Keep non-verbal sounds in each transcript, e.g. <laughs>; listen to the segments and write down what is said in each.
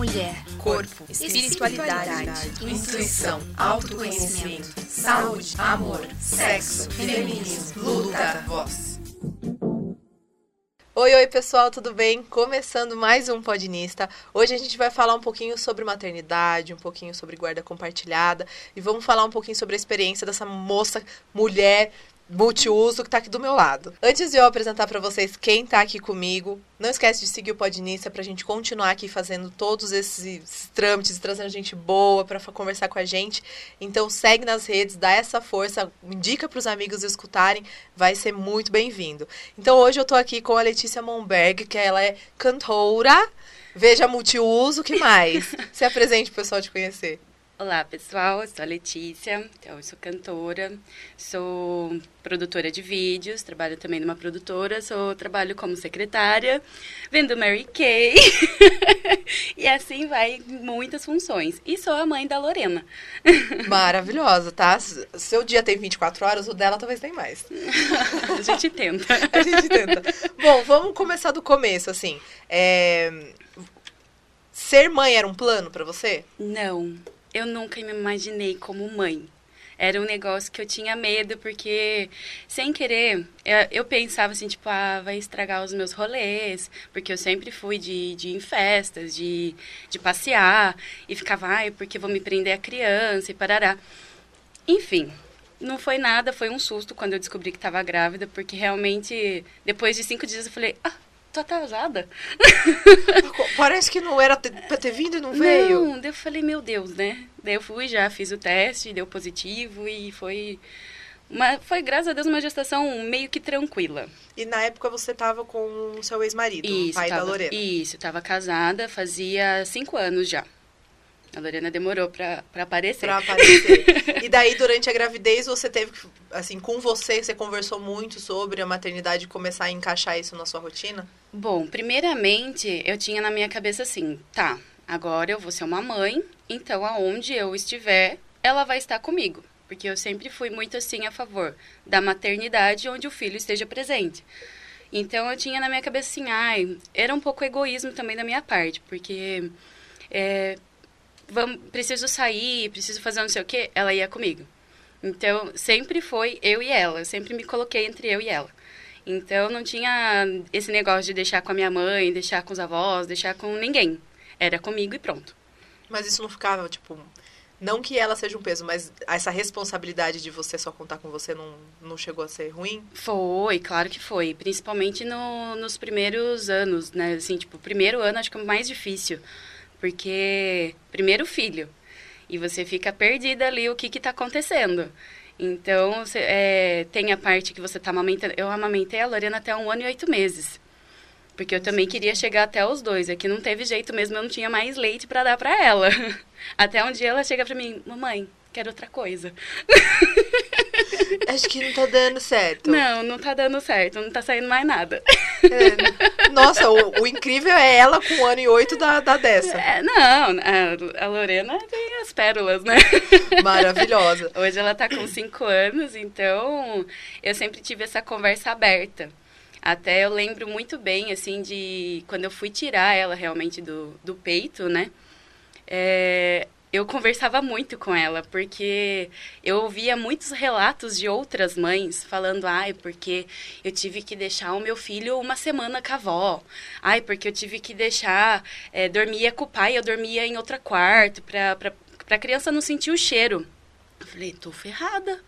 mulher, corpo, espiritualidade, intuição, autoconhecimento, saúde, amor, sexo, feminismo, luta, voz. Oi, oi pessoal, tudo bem? Começando mais um Podnista. Hoje a gente vai falar um pouquinho sobre maternidade, um pouquinho sobre guarda compartilhada e vamos falar um pouquinho sobre a experiência dessa moça, mulher, multiuso que está aqui do meu lado. Antes de eu apresentar para vocês quem está aqui comigo, não esquece de seguir o Podnista para a gente continuar aqui fazendo todos esses trâmites, trazendo gente boa para conversar com a gente. Então segue nas redes, dá essa força, indica para os amigos escutarem, vai ser muito bem-vindo. Então hoje eu estou aqui com a Letícia Monberg, que ela é cantora, veja multiuso, que mais? <laughs> Se apresente para o pessoal te conhecer. Olá, pessoal. Eu sou a Letícia, então, eu sou cantora, sou produtora de vídeos, trabalho também numa produtora, sou trabalho como secretária, vendo Mary Kay. <laughs> e assim vai, muitas funções. E sou a mãe da Lorena. <laughs> Maravilhosa, tá? Seu dia tem 24 horas, o dela talvez tenha mais. <laughs> a gente tenta. a gente tenta. Bom, vamos começar do começo, assim. É... Ser mãe era um plano para você? Não eu nunca me imaginei como mãe. Era um negócio que eu tinha medo, porque, sem querer, eu pensava assim, tipo, ah, vai estragar os meus rolês, porque eu sempre fui de, de ir em festas, de, de passear, e ficava, ai, porque vou me prender a criança e parará. Enfim, não foi nada, foi um susto quando eu descobri que estava grávida, porque realmente, depois de cinco dias, eu falei, ah, tô atrasada. Parece que não era pra ter vindo e não veio. Não, daí eu falei, meu Deus, né? Daí eu fui, já fiz o teste, deu positivo e foi. Uma, foi, graças a Deus, uma gestação meio que tranquila. E na época você tava com o seu ex-marido, o pai tava, da Lorena. Isso, tava casada, fazia cinco anos já. A Lorena demorou para aparecer. Para <laughs> aparecer. e daí, durante a gravidez, você teve, assim, com você, você conversou muito sobre a maternidade e começar a encaixar isso na sua rotina? Bom, primeiramente, eu tinha na minha cabeça assim, tá, agora eu vou ser uma mãe, então aonde eu estiver, ela vai estar comigo. Porque eu sempre fui muito assim a favor da maternidade onde o filho esteja presente. Então eu tinha na minha cabeça assim, ai, era um pouco egoísmo também da minha parte, porque é, vamos, preciso sair, preciso fazer não sei o quê, ela ia comigo. Então, sempre foi eu e ela. Eu sempre me coloquei entre eu e ela. Então, não tinha esse negócio de deixar com a minha mãe, deixar com os avós, deixar com ninguém. Era comigo e pronto. Mas isso não ficava, tipo... Não que ela seja um peso, mas essa responsabilidade de você só contar com você não, não chegou a ser ruim? Foi, claro que foi. Principalmente no, nos primeiros anos, né? Assim, tipo, o primeiro ano acho que é o mais difícil porque, primeiro, filho. E você fica perdida ali o que está acontecendo. Então, você, é, tem a parte que você está amamentando. Eu amamentei a Lorena até um ano e oito meses. Porque eu também queria chegar até os dois. Aqui não teve jeito mesmo, eu não tinha mais leite para dar para ela. <laughs> Até um dia ela chega para mim, mamãe, quero outra coisa. <laughs> <laughs> Acho que não tá dando certo. Não, não tá dando certo, não tá saindo mais nada. É. Nossa, o, o, incrível é ela com um ano e oito da, da dessa. É, não, a, a, Lorena tem as pérolas, né? Maravilhosa. <laughs> Hoje ela tá com cinco anos, então eu sempre tive essa conversa aberta. Até eu lembro muito bem, assim, de quando eu fui tirar ela realmente do, do peito, né? É, eu conversava muito com ela, porque eu ouvia muitos relatos de outras mães falando, ai, porque eu tive que deixar o meu filho uma semana com a avó. Ai, porque eu tive que deixar, é, dormia com o pai, eu dormia em outro quarto, pra, pra criança não sentir o cheiro. Eu falei, tô ferrada.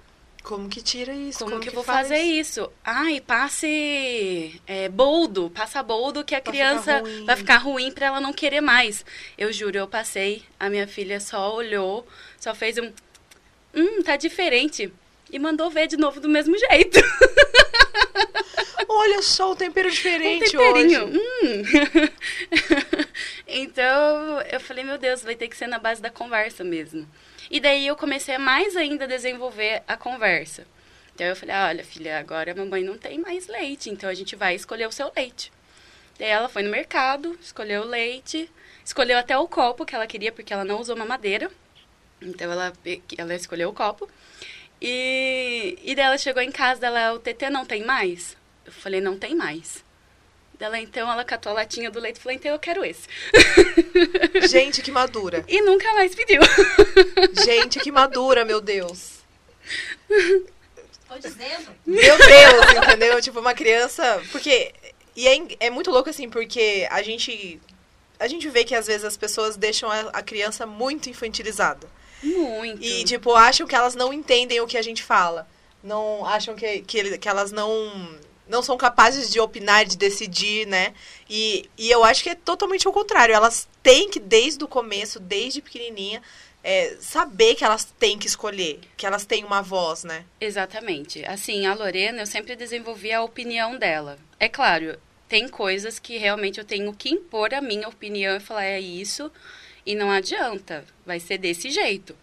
Como que tira isso? Como, Como que, que vou faz? fazer isso? Ai, passe é, boldo, passa boldo que a Vai criança ficar vai ficar ruim para ela não querer mais. Eu juro, eu passei, a minha filha só olhou, só fez um, hum, tá diferente e mandou ver de novo do mesmo jeito. <laughs> Olha só o tempero diferente um temperinho. hoje. Hum. <laughs> então, eu falei, meu Deus, vai ter que ser na base da conversa mesmo. E daí eu comecei a mais ainda a desenvolver a conversa. Então eu falei, olha, filha, agora a mamãe não tem mais leite, então a gente vai escolher o seu leite. Daí ela foi no mercado, escolheu o leite, escolheu até o copo que ela queria, porque ela não usou mamadeira. Então ela, ela escolheu o copo. E, e daí ela chegou em casa, ela, o TT não tem mais? Eu falei, não tem mais. Ela, então, ela catou a latinha do leite e falou, então eu quero esse. <laughs> Gente, que madura. E nunca mais pediu. <laughs> Gente, que madura, meu Deus. Tô dizendo. Meu Deus, entendeu? Tipo, uma criança. Porque. E é, é muito louco, assim, porque a gente. A gente vê que às vezes as pessoas deixam a, a criança muito infantilizada. Muito. E, tipo, acham que elas não entendem o que a gente fala. Não acham que, que, que elas não não são capazes de opinar, de decidir, né? E, e eu acho que é totalmente o contrário. Elas têm que, desde o começo, desde pequenininha, é, saber que elas têm que escolher, que elas têm uma voz, né? Exatamente. Assim, a Lorena, eu sempre desenvolvi a opinião dela. É claro, tem coisas que realmente eu tenho que impor a minha opinião e falar é isso e não adianta, vai ser desse jeito.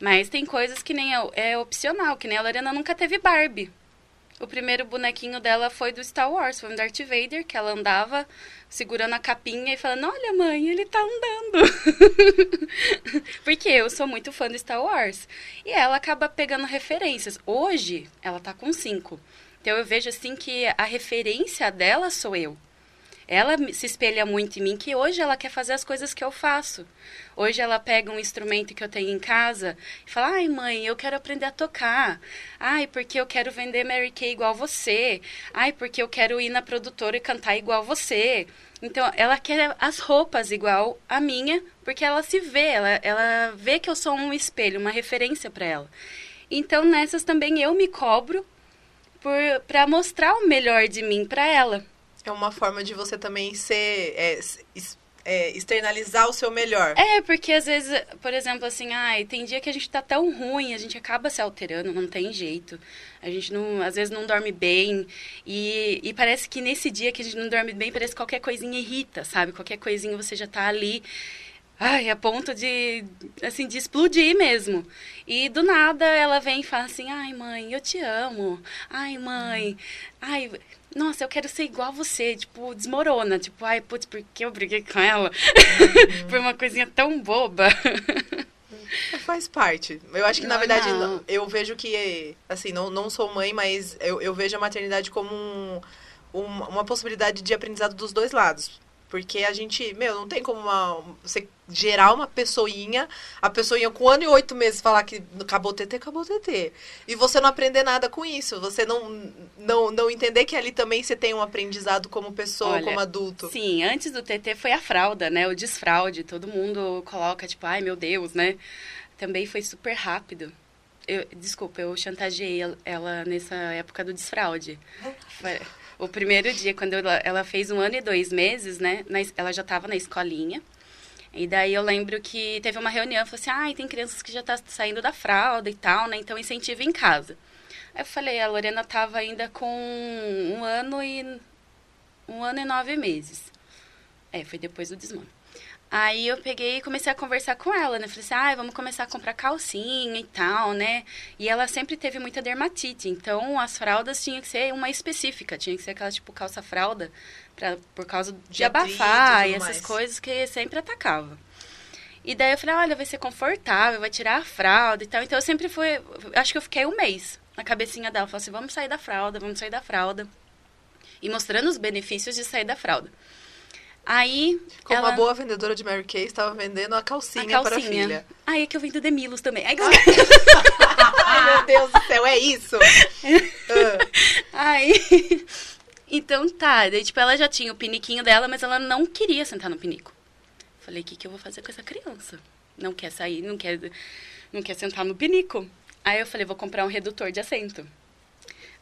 Mas tem coisas que nem é, é opcional, que nem a Lorena nunca teve Barbie. O primeiro bonequinho dela foi do Star Wars, foi um Darth Vader, que ela andava segurando a capinha e falando, olha mãe, ele tá andando. <laughs> Porque eu sou muito fã do Star Wars. E ela acaba pegando referências. Hoje, ela tá com cinco. Então eu vejo assim que a referência dela sou eu. Ela se espelha muito em mim, que hoje ela quer fazer as coisas que eu faço. Hoje ela pega um instrumento que eu tenho em casa e fala: Ai, mãe, eu quero aprender a tocar. Ai, porque eu quero vender Mary Kay igual você. Ai, porque eu quero ir na produtora e cantar igual você. Então, ela quer as roupas igual a minha, porque ela se vê, ela, ela vê que eu sou um espelho, uma referência para ela. Então, nessas também eu me cobro para mostrar o melhor de mim para ela. É uma forma de você também ser. é, é, externalizar o seu melhor. É, porque às vezes, por exemplo, assim, ai, tem dia que a gente tá tão ruim, a gente acaba se alterando, não tem jeito. A gente não, às vezes não dorme bem. E, e parece que nesse dia que a gente não dorme bem, parece que qualquer coisinha irrita, sabe? Qualquer coisinha você já tá ali. Ai, a ponto de, assim, de explodir mesmo. E do nada ela vem e fala assim, ai, mãe, eu te amo. Ai, mãe, ai, nossa, eu quero ser igual a você. Tipo, desmorona. Tipo, ai, putz, por que eu briguei com ela? <laughs> Por uma coisinha tão boba. Faz parte. Eu acho que, na verdade, não- eu vejo que, assim, não, não sou mãe, mas eu, eu vejo a maternidade como um- um- uma possibilidade de aprendizado dos dois lados. Porque a gente, meu, não tem como uma, você gerar uma pessoinha, a pessoinha com um ano e oito meses falar que acabou o TT, acabou o TT. E você não aprender nada com isso. Você não, não, não entender que ali também você tem um aprendizado como pessoa, Olha, como adulto. Sim, antes do TT foi a fralda, né? O desfraude. Todo mundo coloca, tipo, ai meu Deus, né? Também foi super rápido. Eu, desculpa, eu chantageei el- ela nessa época do desfraude. O primeiro dia, quando ela, ela fez um ano e dois meses, né? na ela já estava na escolinha. E daí eu lembro que teve uma reunião, falou assim, ai, tem crianças que já tá saindo da fralda e tal, né? Então incentiva em casa. Aí eu falei, a Lorena tava ainda com um ano e um ano e nove meses. É, foi depois do desmame. Aí eu peguei e comecei a conversar com ela, né? Falei assim, ah, vamos começar a comprar calcinha e tal, né? E ela sempre teve muita dermatite, então as fraldas tinham que ser uma específica, tinha que ser aquela tipo calça-fralda, pra- por causa de, De e abafar tudo e essas coisas que sempre atacava. E daí eu falei, olha, vai ser confortável, vai tirar a fralda e tal. Então eu sempre fui, acho que eu fiquei um mês na cabecinha dela. Falei assim, vamos sair da fralda, vamos sair da fralda. E mostrando os benefícios de sair da fralda. Aí. Como ela... uma boa vendedora de Mary Kay, estava vendendo a calcinha, a para a calcinha. filha. Aí é que eu vendo Demilos também. Aí, <laughs> <laughs> Ai, meu Deus do céu, é isso? Ah. <laughs> aí. Então tá, daí, tipo, ela já tinha o piniquinho dela, mas ela não queria sentar no pinico. Falei, o que, que eu vou fazer com essa criança? Não quer sair, não quer, não quer sentar no pinico. Aí eu falei, vou comprar um redutor de assento.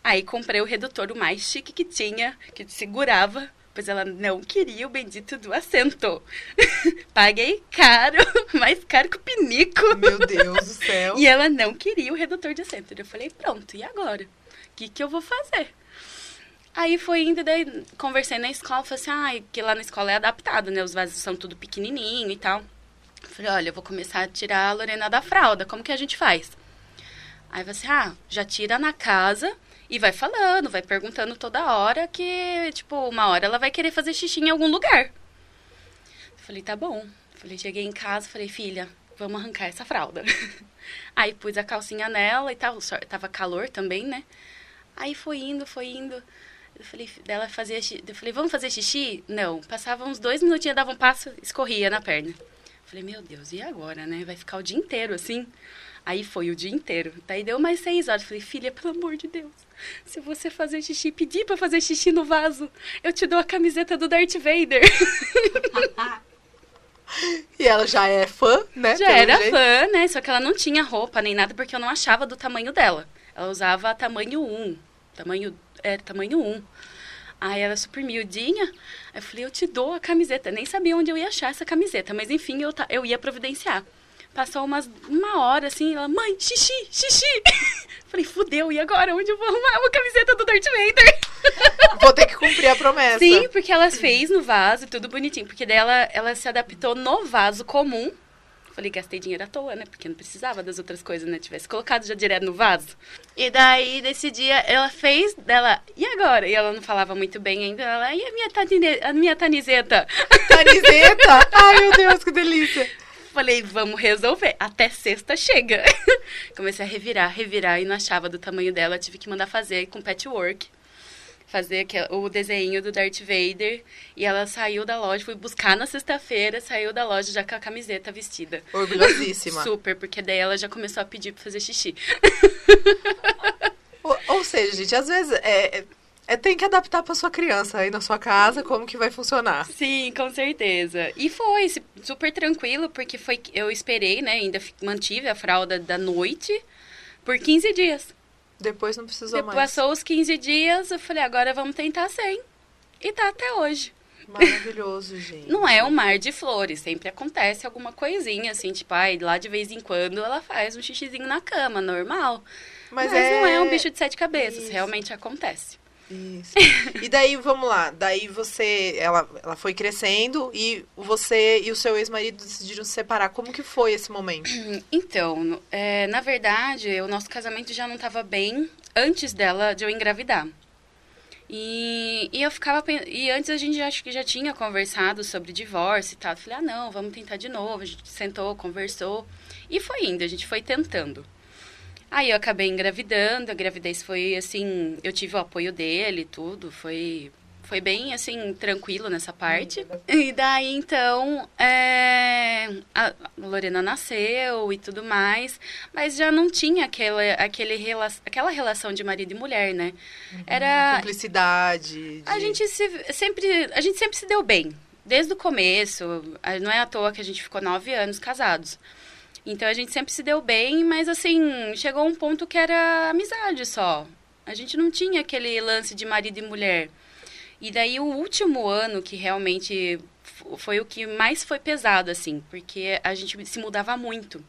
Aí comprei o redutor, o mais chique que tinha, que segurava, pois ela não queria o bendito do assento. <laughs> Paguei caro, <laughs> mais caro que o pinico. Meu Deus do céu. E ela não queria o redutor de assento. Eu falei, pronto, e agora? O que, que eu vou fazer? Aí foi indo, daí conversei na escola, falei assim, ah, que lá na escola é adaptado, né? Os vasos são tudo pequenininho e tal. Falei, olha, eu vou começar a tirar a Lorena da fralda, como que a gente faz? Aí você, ah, já tira na casa e vai falando, vai perguntando toda hora que, tipo, uma hora ela vai querer fazer xixi em algum lugar. Falei, tá bom. Falei, cheguei em casa, falei, filha, vamos arrancar essa fralda. <laughs> Aí pus a calcinha nela e tal, tava calor também, né? Aí foi indo, foi indo. Eu falei, dela fazia Eu falei, vamos fazer xixi? Não. Passava uns dois minutinhos, dava um passo, escorria na perna. Eu falei, meu Deus, e agora, né? Vai ficar o dia inteiro assim? Aí foi o dia inteiro. Daí deu mais seis horas. Eu falei, filha, pelo amor de Deus, se você fazer xixi, pedir pra fazer xixi no vaso, eu te dou a camiseta do Darth Vader. E ela já é fã, né? Já era jeito. fã, né? Só que ela não tinha roupa nem nada porque eu não achava do tamanho dela. Ela usava tamanho 1. Tamanho, é, tamanho 1. Aí ela super miudinha. Aí eu falei, eu te dou a camiseta. Nem sabia onde eu ia achar essa camiseta, mas enfim, eu, eu ia providenciar. Passou umas, uma hora assim, ela, mãe, xixi, xixi. <laughs> Falei, fudeu, e agora? Onde eu vou arrumar uma camiseta do Darth Vader? <laughs> Vou ter que cumprir a promessa. Sim, porque ela fez no vaso, tudo bonitinho. Porque daí ela, ela se adaptou no vaso comum. Falei, gastei dinheiro à toa, né? Porque não precisava das outras coisas, né? Tivesse colocado já direto no vaso. E daí, nesse dia, ela fez dela, e agora? E ela não falava muito bem ainda. Ela, e a minha, tanine, a minha taniseta? Taniseta? <laughs> Ai, meu Deus, que delícia. Falei, vamos resolver. Até sexta chega. <laughs> Comecei a revirar, revirar e não achava do tamanho dela. Tive que mandar fazer com patchwork. Fazer o desenho do Darth Vader. E ela saiu da loja, fui buscar na sexta-feira, saiu da loja já com a camiseta vestida. Orgulhosíssima. <laughs> Super, porque daí ela já começou a pedir pra fazer xixi. <laughs> ou, ou seja, gente, às vezes é, é, tem que adaptar para sua criança aí na sua casa, como que vai funcionar. Sim, com certeza. E foi super tranquilo, porque foi eu esperei, né? Ainda mantive a fralda da noite por 15 dias. Depois não precisou Depois mais. Passou os 15 dias, eu falei, agora vamos tentar sem. E tá até hoje. Maravilhoso, <laughs> gente. Não é um mar de flores, sempre acontece alguma coisinha, assim, tipo, ai, lá de vez em quando ela faz um xixizinho na cama, normal. Mas, Mas é... não é um bicho de sete cabeças, Isso. realmente acontece. Isso. E daí, vamos lá, daí você, ela, ela foi crescendo e você e o seu ex-marido decidiram se separar. Como que foi esse momento? <clears throat> Então, é, na verdade, o nosso casamento já não estava bem antes dela, de eu engravidar. E, e eu ficava e antes a gente acho que já tinha conversado sobre divórcio e tal. Eu falei: "Ah, não, vamos tentar de novo". A gente sentou, conversou e foi indo, a gente foi tentando. Aí eu acabei engravidando, a gravidez foi assim, eu tive o apoio dele, tudo, foi foi bem assim tranquilo nessa parte. E daí então é, a Lorena nasceu e tudo mais, mas já não tinha aquela aquele aquela relação de marido e mulher, né? Uhum, Era cumplicidade. De... A gente se, sempre a gente sempre se deu bem desde o começo. Não é à toa que a gente ficou nove anos casados. Então a gente sempre se deu bem, mas assim, chegou um ponto que era amizade só. A gente não tinha aquele lance de marido e mulher. E daí o último ano que realmente foi o que mais foi pesado, assim, porque a gente se mudava muito.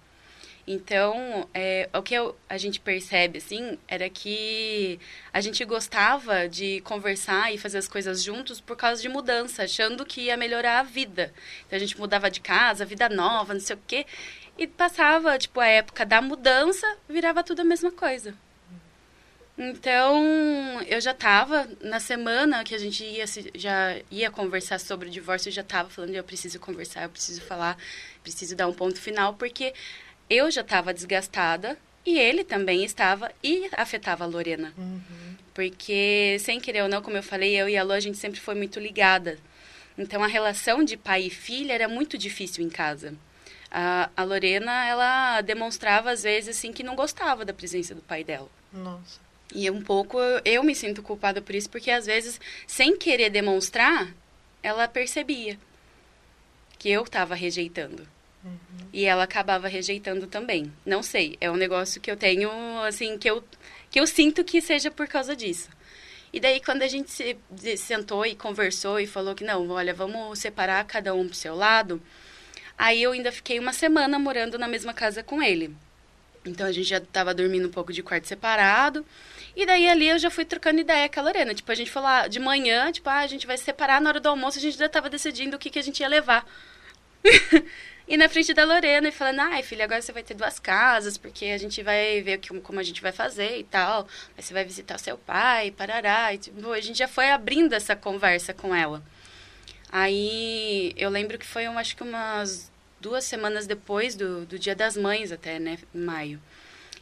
Então, é, o que eu, a gente percebe, assim, era que a gente gostava de conversar e fazer as coisas juntos por causa de mudança, achando que ia melhorar a vida. Então, a gente mudava de casa, vida nova, não sei o quê. E passava, tipo, a época da mudança, virava tudo a mesma coisa. Então, eu já tava, na semana que a gente ia, já ia conversar sobre o divórcio, eu já tava falando, eu preciso conversar, eu preciso falar, preciso dar um ponto final, porque eu já tava desgastada e ele também estava e afetava a Lorena. Uhum. Porque, sem querer ou não, como eu falei, eu e a Lu, a gente sempre foi muito ligada. Então, a relação de pai e filha era muito difícil em casa. A, a Lorena, ela demonstrava às vezes assim que não gostava da presença do pai dela. Nossa. E um pouco eu me sinto culpada por isso, porque às vezes, sem querer demonstrar, ela percebia que eu estava rejeitando. Uhum. E ela acabava rejeitando também. Não sei, é um negócio que eu tenho, assim, que eu, que eu sinto que seja por causa disso. E daí, quando a gente se, sentou e conversou e falou que não, olha, vamos separar cada um pro seu lado, Aí eu ainda fiquei uma semana morando na mesma casa com ele. Então a gente já tava dormindo um pouco de quarto separado. E daí ali eu já fui trocando ideia com a Lorena. Tipo, a gente falou ah, de manhã, tipo, ah, a gente vai se separar na hora do almoço, a gente já tava decidindo o que, que a gente ia levar. <laughs> e na frente da Lorena e falando, ai, filha, agora você vai ter duas casas, porque a gente vai ver que, como a gente vai fazer e tal. Aí você vai visitar seu pai, parará. E, tipo, a gente já foi abrindo essa conversa com ela. Aí eu lembro que foi, acho que umas duas semanas depois do, do Dia das Mães, até, né, em maio.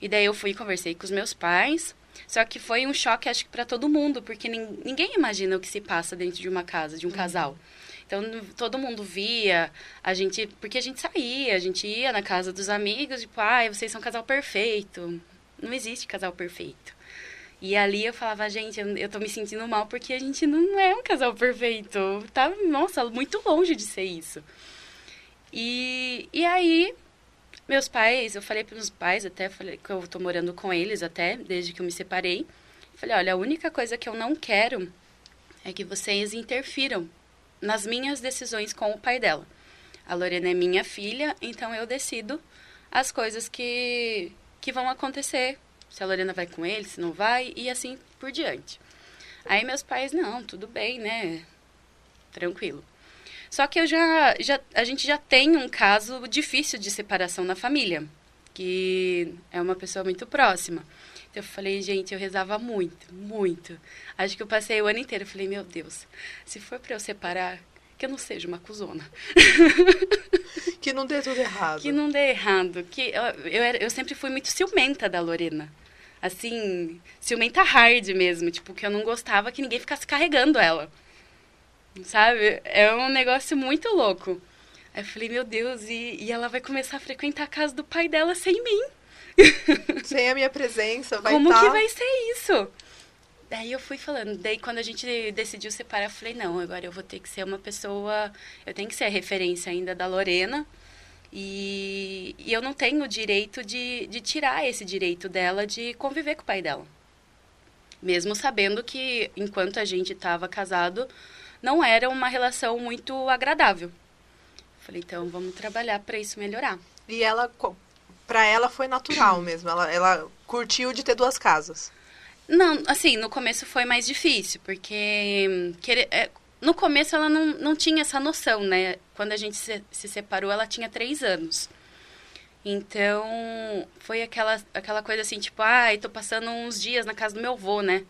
E daí eu fui e conversei com os meus pais. Só que foi um choque, acho que para todo mundo, porque ninguém imagina o que se passa dentro de uma casa, de um uhum. casal. Então, todo mundo via, a gente, porque a gente saía, a gente ia na casa dos amigos, tipo, ai, ah, vocês são um casal perfeito. Não existe casal perfeito. E ali eu falava, gente, eu, tô me sentindo mal porque a gente não é um casal perfeito. Tá, nossa, muito longe de ser isso. E, e aí, meus pais, eu falei para os pais até, falei que eu tô morando com eles até, desde que eu me separei. Falei, olha, a única coisa que eu não quero é que vocês interfiram nas minhas decisões com o pai dela. A Lorena é minha filha, então eu decido as coisas que, que vão acontecer. Se a Lorena vai com ele, se não vai, e assim por diante. Aí meus pais, não, tudo bem, né? Tranquilo. Só que eu já, já, a gente já tem um caso difícil de separação na família, que é uma pessoa muito próxima. Então eu falei, gente, eu rezava muito, muito. Acho que eu passei o ano inteiro, eu falei, meu Deus, se for para eu separar, que eu não seja uma cuzona. <laughs> Que não dê tudo errado. Que não dê errado. Que eu, eu, era, eu sempre fui muito ciumenta da Lorena. Assim, ciumenta hard mesmo. Tipo, que eu não gostava que ninguém ficasse carregando ela. Sabe? É um negócio muito louco. Aí eu falei, meu Deus, e, e ela vai começar a frequentar a casa do pai dela sem mim. <laughs> Sem a minha presença, vai Como tá... que vai ser isso? Daí eu fui falando, daí quando a gente decidiu separar, eu falei, não, agora eu vou ter que ser uma pessoa, eu tenho que ser a referência ainda da Lorena, e, e eu não tenho o direito de, de tirar esse direito dela de conviver com o pai dela. Mesmo sabendo que, enquanto a gente estava casado, não era uma relação muito agradável. Falei, então vamos trabalhar para isso melhorar. E ela, para ela foi natural mesmo. Ela, ela curtiu de ter duas casas. Não, assim, no começo foi mais difícil, porque querer, é, no começo ela não, não tinha essa noção, né? Quando a gente se, se separou, ela tinha três anos. Então, foi aquela, aquela coisa assim, tipo, ai, ah, tô passando uns dias na casa do meu avô, né?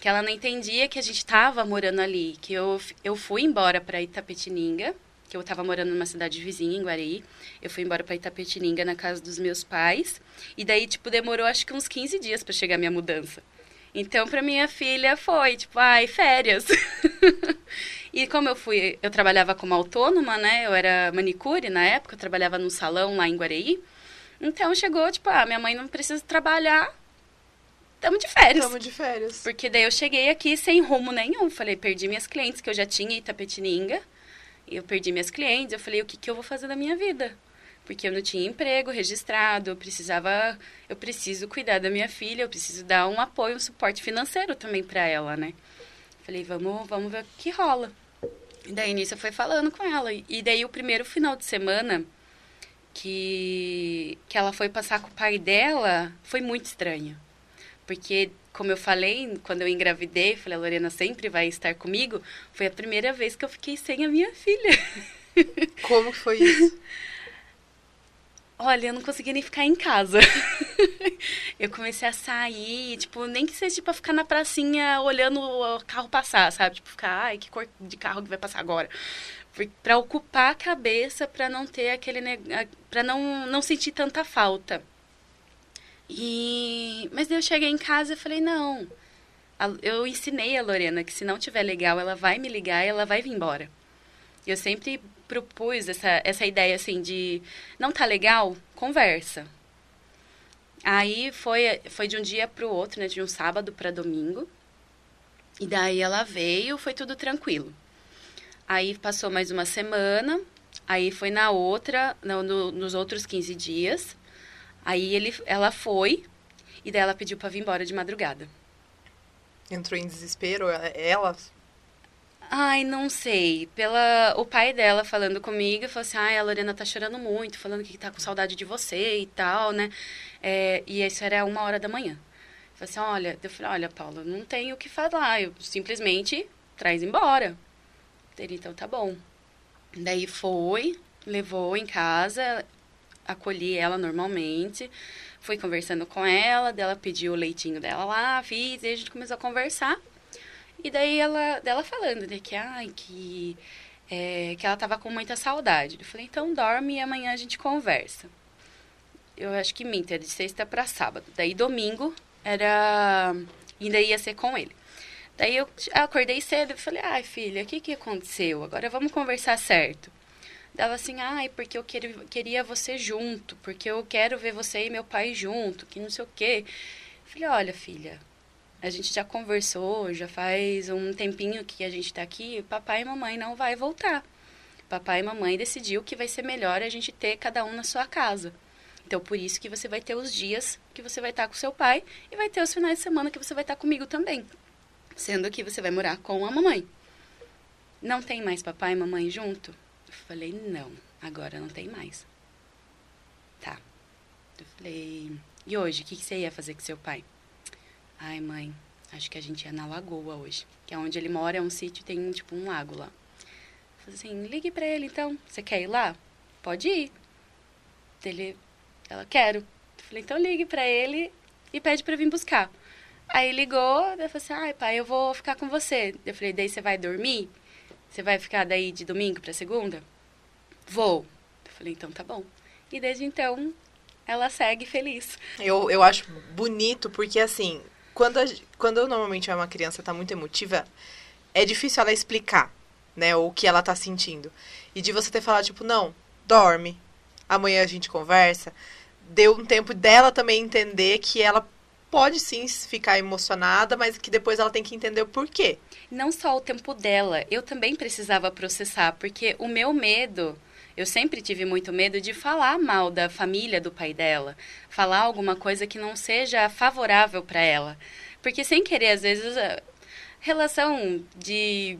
que ela não entendia que a gente estava morando ali, que eu, eu fui embora para Itapetininga, que eu estava morando numa cidade vizinha, em Guaraí. Eu fui embora para Itapetininga na casa dos meus pais, e daí tipo demorou acho que uns 15 dias para chegar a minha mudança. Então, para minha filha foi tipo, ai, férias. <laughs> e como eu fui, eu trabalhava como autônoma, né? Eu era manicure na época, eu trabalhava num salão lá em Guaraí. Então chegou, tipo, ah, minha mãe não precisa trabalhar, Tamo de férias. Tamo de férias. Porque daí eu cheguei aqui sem rumo nenhum. Falei, perdi minhas clientes que eu já tinha em Itapetininga. E eu perdi minhas clientes. Eu falei, o que, que eu vou fazer da minha vida? Porque eu não tinha emprego registrado, eu precisava, eu preciso cuidar da minha filha, eu preciso dar um apoio, um suporte financeiro também para ela, né? Falei, vamos, vamos ver o que rola. E daí nisso eu fui falando com ela. E daí o primeiro final de semana que, que ela foi passar com o pai dela foi muito estranho porque, como eu falei, quando eu engravidei, falei, a Lorena sempre vai estar comigo, foi a primeira vez que eu fiquei sem a minha filha. Como foi isso? <laughs> Olha, eu não conseguia nem ficar em casa. <laughs> eu comecei a sair, tipo, nem que seja para ficar na pracinha olhando o carro passar, sabe? Tipo, ficar, ai, que cor de carro que vai passar agora? Para ocupar a cabeça, para não ter aquele. para não, não sentir tanta falta. E mas eu cheguei em casa e falei, não. Eu ensinei a Lorena que se não tiver legal, ela vai me ligar e ela vai vir embora. Eu sempre propus essa, essa ideia assim de não tá legal, conversa. Aí foi foi de um dia para o outro, né, de um sábado para domingo. E daí ela veio, foi tudo tranquilo. Aí passou mais uma semana, aí foi na outra, não, no, nos outros 15 dias. Aí ele, ela foi e daí ela pediu para vir embora de madrugada. Entrou em desespero ela? Ai, não sei. Pela o pai dela falando comigo, falou assim: "Ai, a Lorena tá chorando muito, falando que tá com saudade de você e tal, né?" É, e isso era uma hora da manhã. Falei assim: "Olha, eu falei: "Olha, Paula, não tenho o que falar, eu simplesmente traz embora." Ele então tá bom. Daí foi, levou em casa, acolhi ela normalmente, fui conversando com ela, dela pediu o leitinho dela lá, fiz, e a gente começou a conversar. E daí ela, dela falando, né, que, ai, que, é, que ela tava com muita saudade. Eu falei, então dorme e amanhã a gente conversa. Eu acho que minta, é de sexta para sábado. Daí domingo, era. Ainda ia ser com ele. Daí eu acordei cedo e falei, ai filha, o que, que aconteceu? Agora vamos conversar certo. Dava assim, ai, porque eu queria você junto, porque eu quero ver você e meu pai junto, que não sei o quê. Falei, olha, filha, a gente já conversou, já faz um tempinho que a gente tá aqui, papai e mamãe não vai voltar. Papai e mamãe decidiu que vai ser melhor a gente ter cada um na sua casa. Então, por isso que você vai ter os dias que você vai estar com seu pai e vai ter os finais de semana que você vai estar comigo também sendo que você vai morar com a mamãe. Não tem mais papai e mamãe junto? Eu falei, não, agora não tem mais. Tá. Eu falei, e hoje, o que, que você ia fazer com seu pai? Ai, mãe, acho que a gente ia na lagoa hoje. Que é onde ele mora, é um sítio, tem tipo um lago lá. Falei assim, ligue pra ele então. Você quer ir lá? Pode ir. Ele, ela, quero. Eu falei, então ligue pra ele e pede pra vir buscar. Aí ligou, eu falei assim, ai pai, eu vou ficar com você. Eu falei, daí você vai dormir? Você vai ficar daí de domingo para segunda? Vou. Eu falei, então tá bom. E desde então, ela segue feliz. Eu, eu acho bonito, porque assim, quando, a, quando normalmente uma criança tá muito emotiva, é difícil ela explicar, né, o que ela tá sentindo. E de você ter falado, tipo, não, dorme, amanhã a gente conversa. Deu um tempo dela também entender que ela pode sim ficar emocionada, mas que depois ela tem que entender o porquê. Não só o tempo dela, eu também precisava processar, porque o meu medo, eu sempre tive muito medo de falar mal da família do pai dela, falar alguma coisa que não seja favorável para ela. Porque sem querer, às vezes, relação de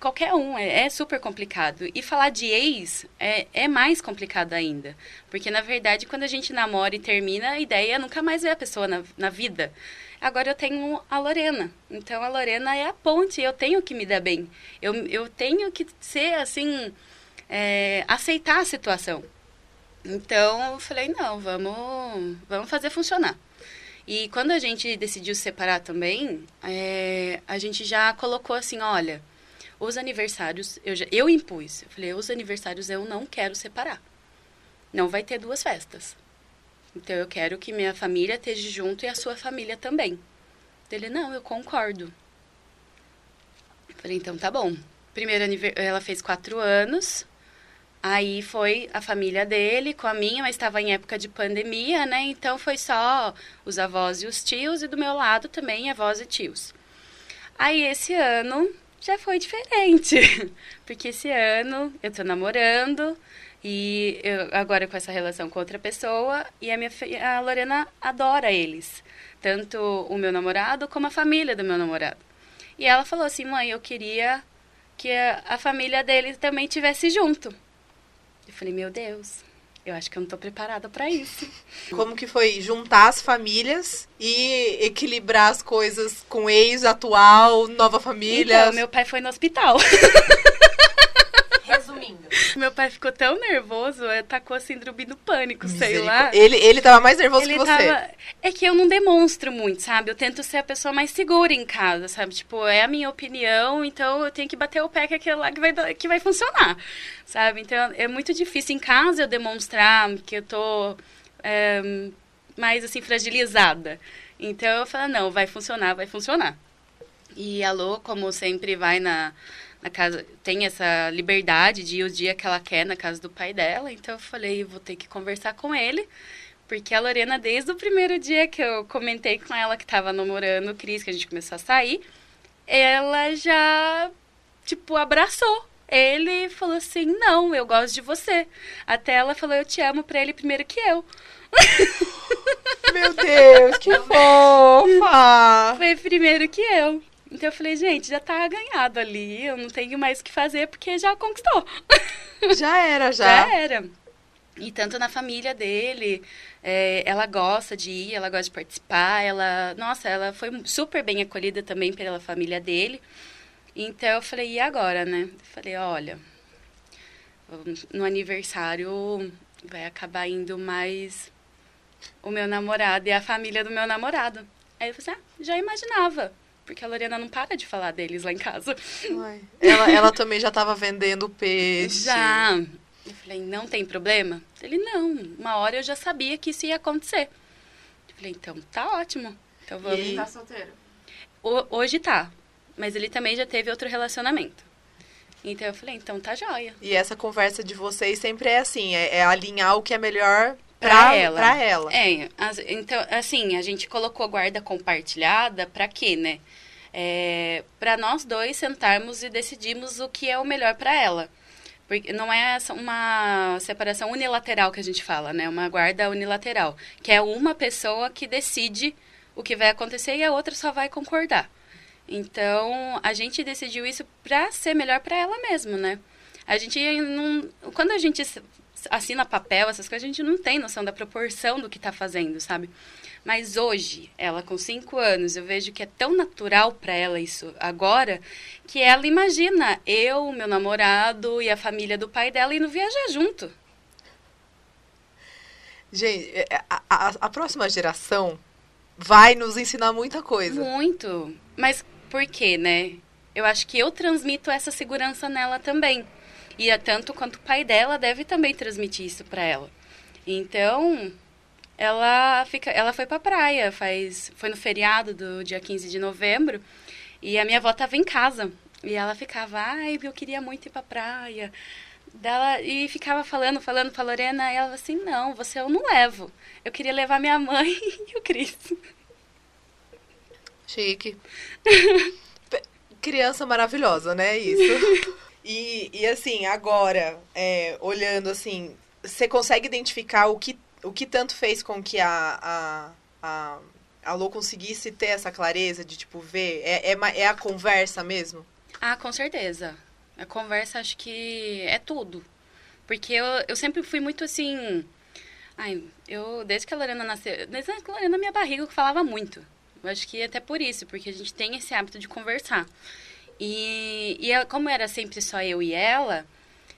qualquer um, é, é, super complicado. E falar de ex é, é mais complicado ainda. Porque, na verdade, quando a gente namora e termina, a ideia é nunca mais ver a pessoa na, na vida. Agora eu tenho a Lorena. Então, a Lorena é a ponte. Eu tenho que me dar bem. Eu, eu tenho que ser, assim, é, aceitar a situação. Então, eu falei, não, vamos, vamos fazer funcionar. E quando a gente decidiu separar também, é, a gente já colocou assim, olha, os aniversários, eu, já, eu impus. Eu falei, os aniversários eu não quero separar. Não vai ter duas festas. Então eu quero que minha família esteja junto e a sua família também. Ele, não, eu concordo. Eu falei, então tá bom. Primeiro ela fez quatro anos. Aí foi a família dele com a minha, mas estava em época de pandemia, né? Então foi só os avós e os tios, e do meu lado também avós e tios. Aí esse ano já foi diferente. <laughs> Porque esse ano eu tô namorando e eu, agora com essa relação com outra pessoa e a minha a Lorena adora eles, tanto o meu namorado como a família do meu namorado. E ela falou assim: "Mãe, eu queria que a, a família dele também tivesse junto". Eu falei: "Meu Deus, eu acho que eu não estou preparada para isso. <laughs> Como que foi juntar as famílias e equilibrar as coisas com ex atual, nova família? Então, meu pai foi no hospital. <laughs> Resumindo. Meu pai ficou tão nervoso, atacou a síndrome do pânico, sei lá. Ele, ele tava mais nervoso ele que você. Tava... É que eu não demonstro muito, sabe? Eu tento ser a pessoa mais segura em casa, sabe? Tipo, é a minha opinião, então eu tenho que bater o pé que aquilo lá que vai, que vai funcionar, sabe? Então é muito difícil em casa eu demonstrar que eu tô é, mais, assim, fragilizada. Então eu falo, não, vai funcionar, vai funcionar. E a Lô, como sempre, vai na na casa, tem essa liberdade de ir o dia que ela quer na casa do pai dela. Então eu falei, vou ter que conversar com ele. Porque a Lorena, desde o primeiro dia que eu comentei com ela que estava namorando o Cris, que a gente começou a sair, ela já, tipo, abraçou. Ele falou assim: Não, eu gosto de você. Até ela falou: Eu te amo pra ele primeiro que eu. Meu Deus, que <laughs> fofa! Foi primeiro que eu. Então eu falei, gente, já tá ganhado ali, eu não tenho mais o que fazer porque já conquistou. <laughs> Já era, já. Já era. E tanto na família dele, é, ela gosta de ir, ela gosta de participar, ela, nossa, ela foi super bem acolhida também pela família dele. Então eu falei, e agora, né? Eu falei, olha, no aniversário vai acabar indo mais o meu namorado e a família do meu namorado. Aí eu falei, ah, já imaginava. Porque a Lorena não para de falar deles lá em casa. Ela, ela também já estava vendendo peixe. Já. Eu falei, não tem problema? Ele, não. Uma hora eu já sabia que isso ia acontecer. Eu falei, então, tá ótimo. Então vamos. E- Ele tá solteiro. O- hoje tá. Mas ele também já teve outro relacionamento. Então eu falei, então tá joia. E essa conversa de vocês sempre é assim, é, é alinhar o que é melhor pra, Pra ela. Pra ela. É, as- então, assim, a gente colocou guarda compartilhada pra quê, né? É, para nós dois sentarmos e decidirmos o que é o melhor pra ela. Porque não é uma separação unilateral que a gente fala, né? Uma guarda unilateral. Que é uma pessoa que decide o que vai acontecer e a outra só vai concordar. Então, a gente decidiu isso pra ser melhor pra ela mesmo, né? A gente não. Quando a gente assina papel, essas coisas, a gente não tem noção da proporção do que tá fazendo, sabe? Mas hoje, ela com cinco anos, eu vejo que é tão natural pra ela isso agora, que ela imagina eu, meu namorado e a família do pai dela indo viajar junto. Gente, é, a, a- a próxima geração vai nos ensinar muita coisa. Muito. Mas por quê, né? Eu acho que eu transmito essa segurança nela também. E é tanto quanto o pai dela deve também transmitir isso pra ela. Então, ela fica, ela foi pra praia, faz, foi no feriado do dia 15 de novembro, e a minha avó tava em casa. E ela ficava, ai, eu queria muito ir pra praia. Dela, e ficava falando, falando pra Lorena, e ela assim, não, você eu não levo. Eu queria levar minha mãe <laughs> e o Cris. Chique. <laughs> Criança maravilhosa, né? Isso. <laughs> E, e assim, agora, é, olhando assim, você consegue identificar o que, o que tanto fez com que a, a, a, a Lô conseguisse ter essa clareza de, tipo, ver? É, é, é a conversa mesmo? Ah, com certeza. A conversa acho que é tudo. Porque eu, eu sempre fui muito assim. Ai, eu, desde que a Lorena nasceu. Desde que a Lorena na minha barriga eu falava muito. Eu acho que até por isso, porque a gente tem esse hábito de conversar. E, e ela- como era sempre só eu e ela,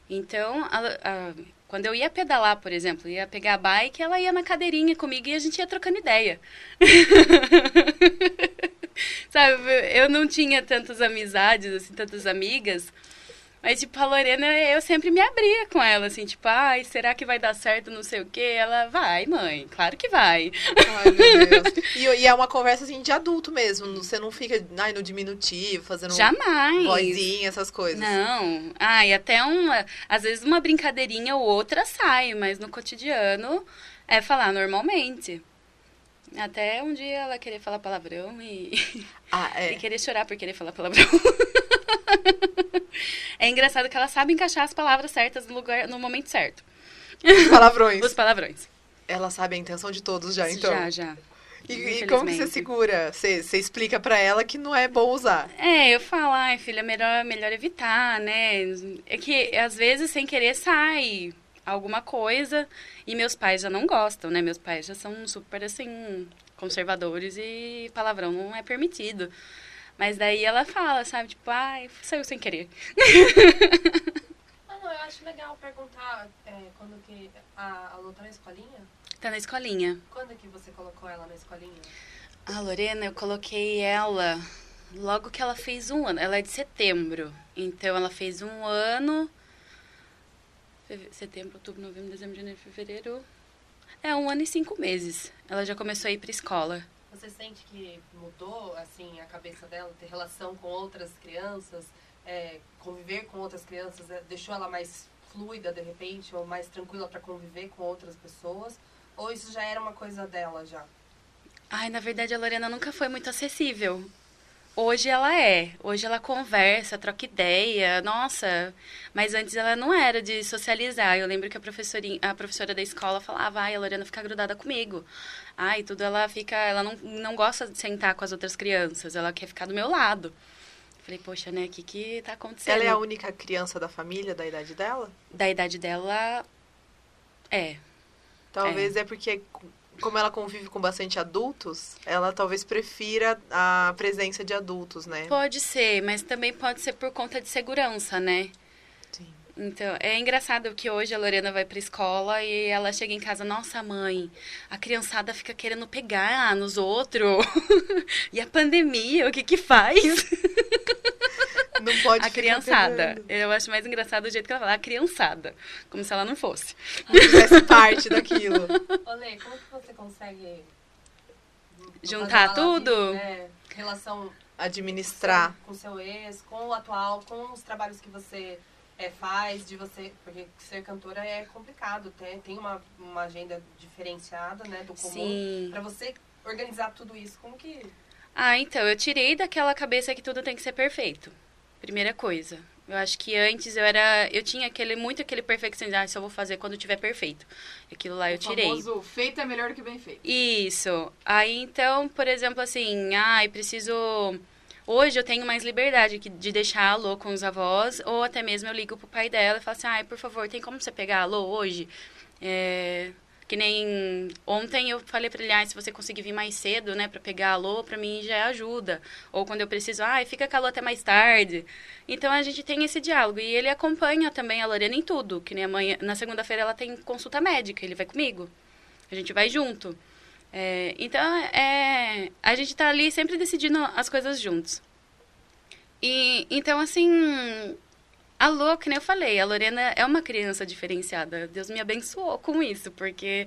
então, a- a- quando eu ia pedalar, por exemplo, ia pegar a bike, ela ia na cadeirinha comigo e a gente ia trocando ideia. <laughs> Sabe, eu não tinha tantas amizades, assim, tantas amigas. Mas, tipo, a Lorena, eu sempre me abria com ela, assim, tipo, ai, será que vai dar certo, não sei o quê? Ela, vai, mãe, claro que vai. Ai, meu Deus. <laughs> E, e é uma conversa, assim, de adulto mesmo. Você não fica, ai, no diminutivo, fazendo Jamais. vozinha, essas coisas. Não. Ai, até uma. Às vezes uma brincadeirinha ou outra sai, mas no cotidiano é falar normalmente. Até um dia ela querer falar palavrão e, Ah, <laughs> e é. querer chorar por querer falar palavrão. <laughs> <laughs> é engraçado que ela sabe encaixar as palavras certas no lugar, no momento certo. Os palavrões. Os palavrões. Ela sabe a intenção de todos já, então. Já, já. E, e como que você segura? Você, você explica pra ela que não é bom usar. É, eu falo, ai, filha, melhor, melhor evitar, né? É que às vezes sem querer sai alguma coisa e meus pais já não gostam, né? Meus pais já são super assim conservadores e palavrão não é permitido. Mas daí ela fala, sabe, tipo, ai, saiu sem querer. Ah, não, eu acho legal perguntar é, quando que a, a Lu tá na escolinha? Tá na escolinha. Quando que você colocou ela na escolinha? A Lorena, eu coloquei ela logo que ela fez um ano. Ela é de setembro. Então ela fez um ano. Setembro, outubro, novembro, dezembro, janeiro, fevereiro. É um ano e cinco meses. Ela já começou a ir pra escola. Você sente que mudou, assim, a cabeça dela, ter relação com outras crianças, é, conviver com outras crianças, é, deixou ela mais fluida, de repente, ou mais tranquila para conviver com outras pessoas? Ou isso já era uma coisa dela, já? Ai, na verdade a Lorena nunca foi muito acessível. Hoje ela é. Hoje ela conversa, troca ideia. Nossa, mas antes ela não era de socializar. Eu lembro que a professorinha, a professora da escola falava: "Ai, a Lorena fica grudada comigo". Ai, tudo ela fica, ela não, não gosta de sentar com as outras crianças, ela quer ficar do meu lado. Falei: "Poxa, né, o que que tá acontecendo?" Ela é a única criança da família da idade dela? Da idade dela é. Talvez é, porque, como ela convive com bastante adultos, ela talvez prefira a presença de adultos, né? Pode ser, mas também pode ser por conta de segurança, né? Sim. Então, é engraçado que hoje a Lorena vai pra escola e ela chega em casa, nossa mãe, a criançada fica querendo pegar nos outros. <laughs> e a pandemia, o que que faz? <laughs> Não pode a criançada. Eu acho mais engraçado o jeito que ela fala, a criançada. Como se ela não fosse. Não fizesse parte daquilo. <laughs> Olê, como que você consegue Juntar tudo? vida, é, relação Administrar. com seu ex, com o atual, com os trabalhos que você é, faz, de você. Porque ser cantora é complicado, tem, tem uma, uma agenda diferenciada, né, do comum. Sim. Pra você organizar tudo isso, como que. Ah, então, eu tirei daquela cabeça que tudo tem que ser perfeito. Primeira coisa. Eu acho que antes eu era. Eu tinha aquele, muito aquele perfeccionismo, ah, só vou fazer quando tiver perfeito. Aquilo lá eu O tirei. famoso feito é melhor do que bem feito. Isso. Aí então, por exemplo, assim, ai, preciso. Hoje eu tenho mais liberdade de deixar a alô com os avós, ou até mesmo eu ligo pro pai dela e falo assim, ai, por favor, tem como você pegar a alô hoje? É, Que nem ontem eu falei pra ele, ah, se você conseguir vir mais cedo, né, pra pegar a alô, pra mim já ajuda. Ou quando eu preciso, ai, fica alô até mais tarde. Então a gente tem esse diálogo. E ele acompanha também a Lorena em tudo. Que nem amanhã, na segunda-feira ela tem consulta médica, ele vai comigo. A gente vai junto. É, então, é, a gente tá ali sempre decidindo as coisas juntos. E, então, assim, a Lô, que nem eu falei, a Lorena é uma criança diferenciada. Deus me abençoou com isso, porque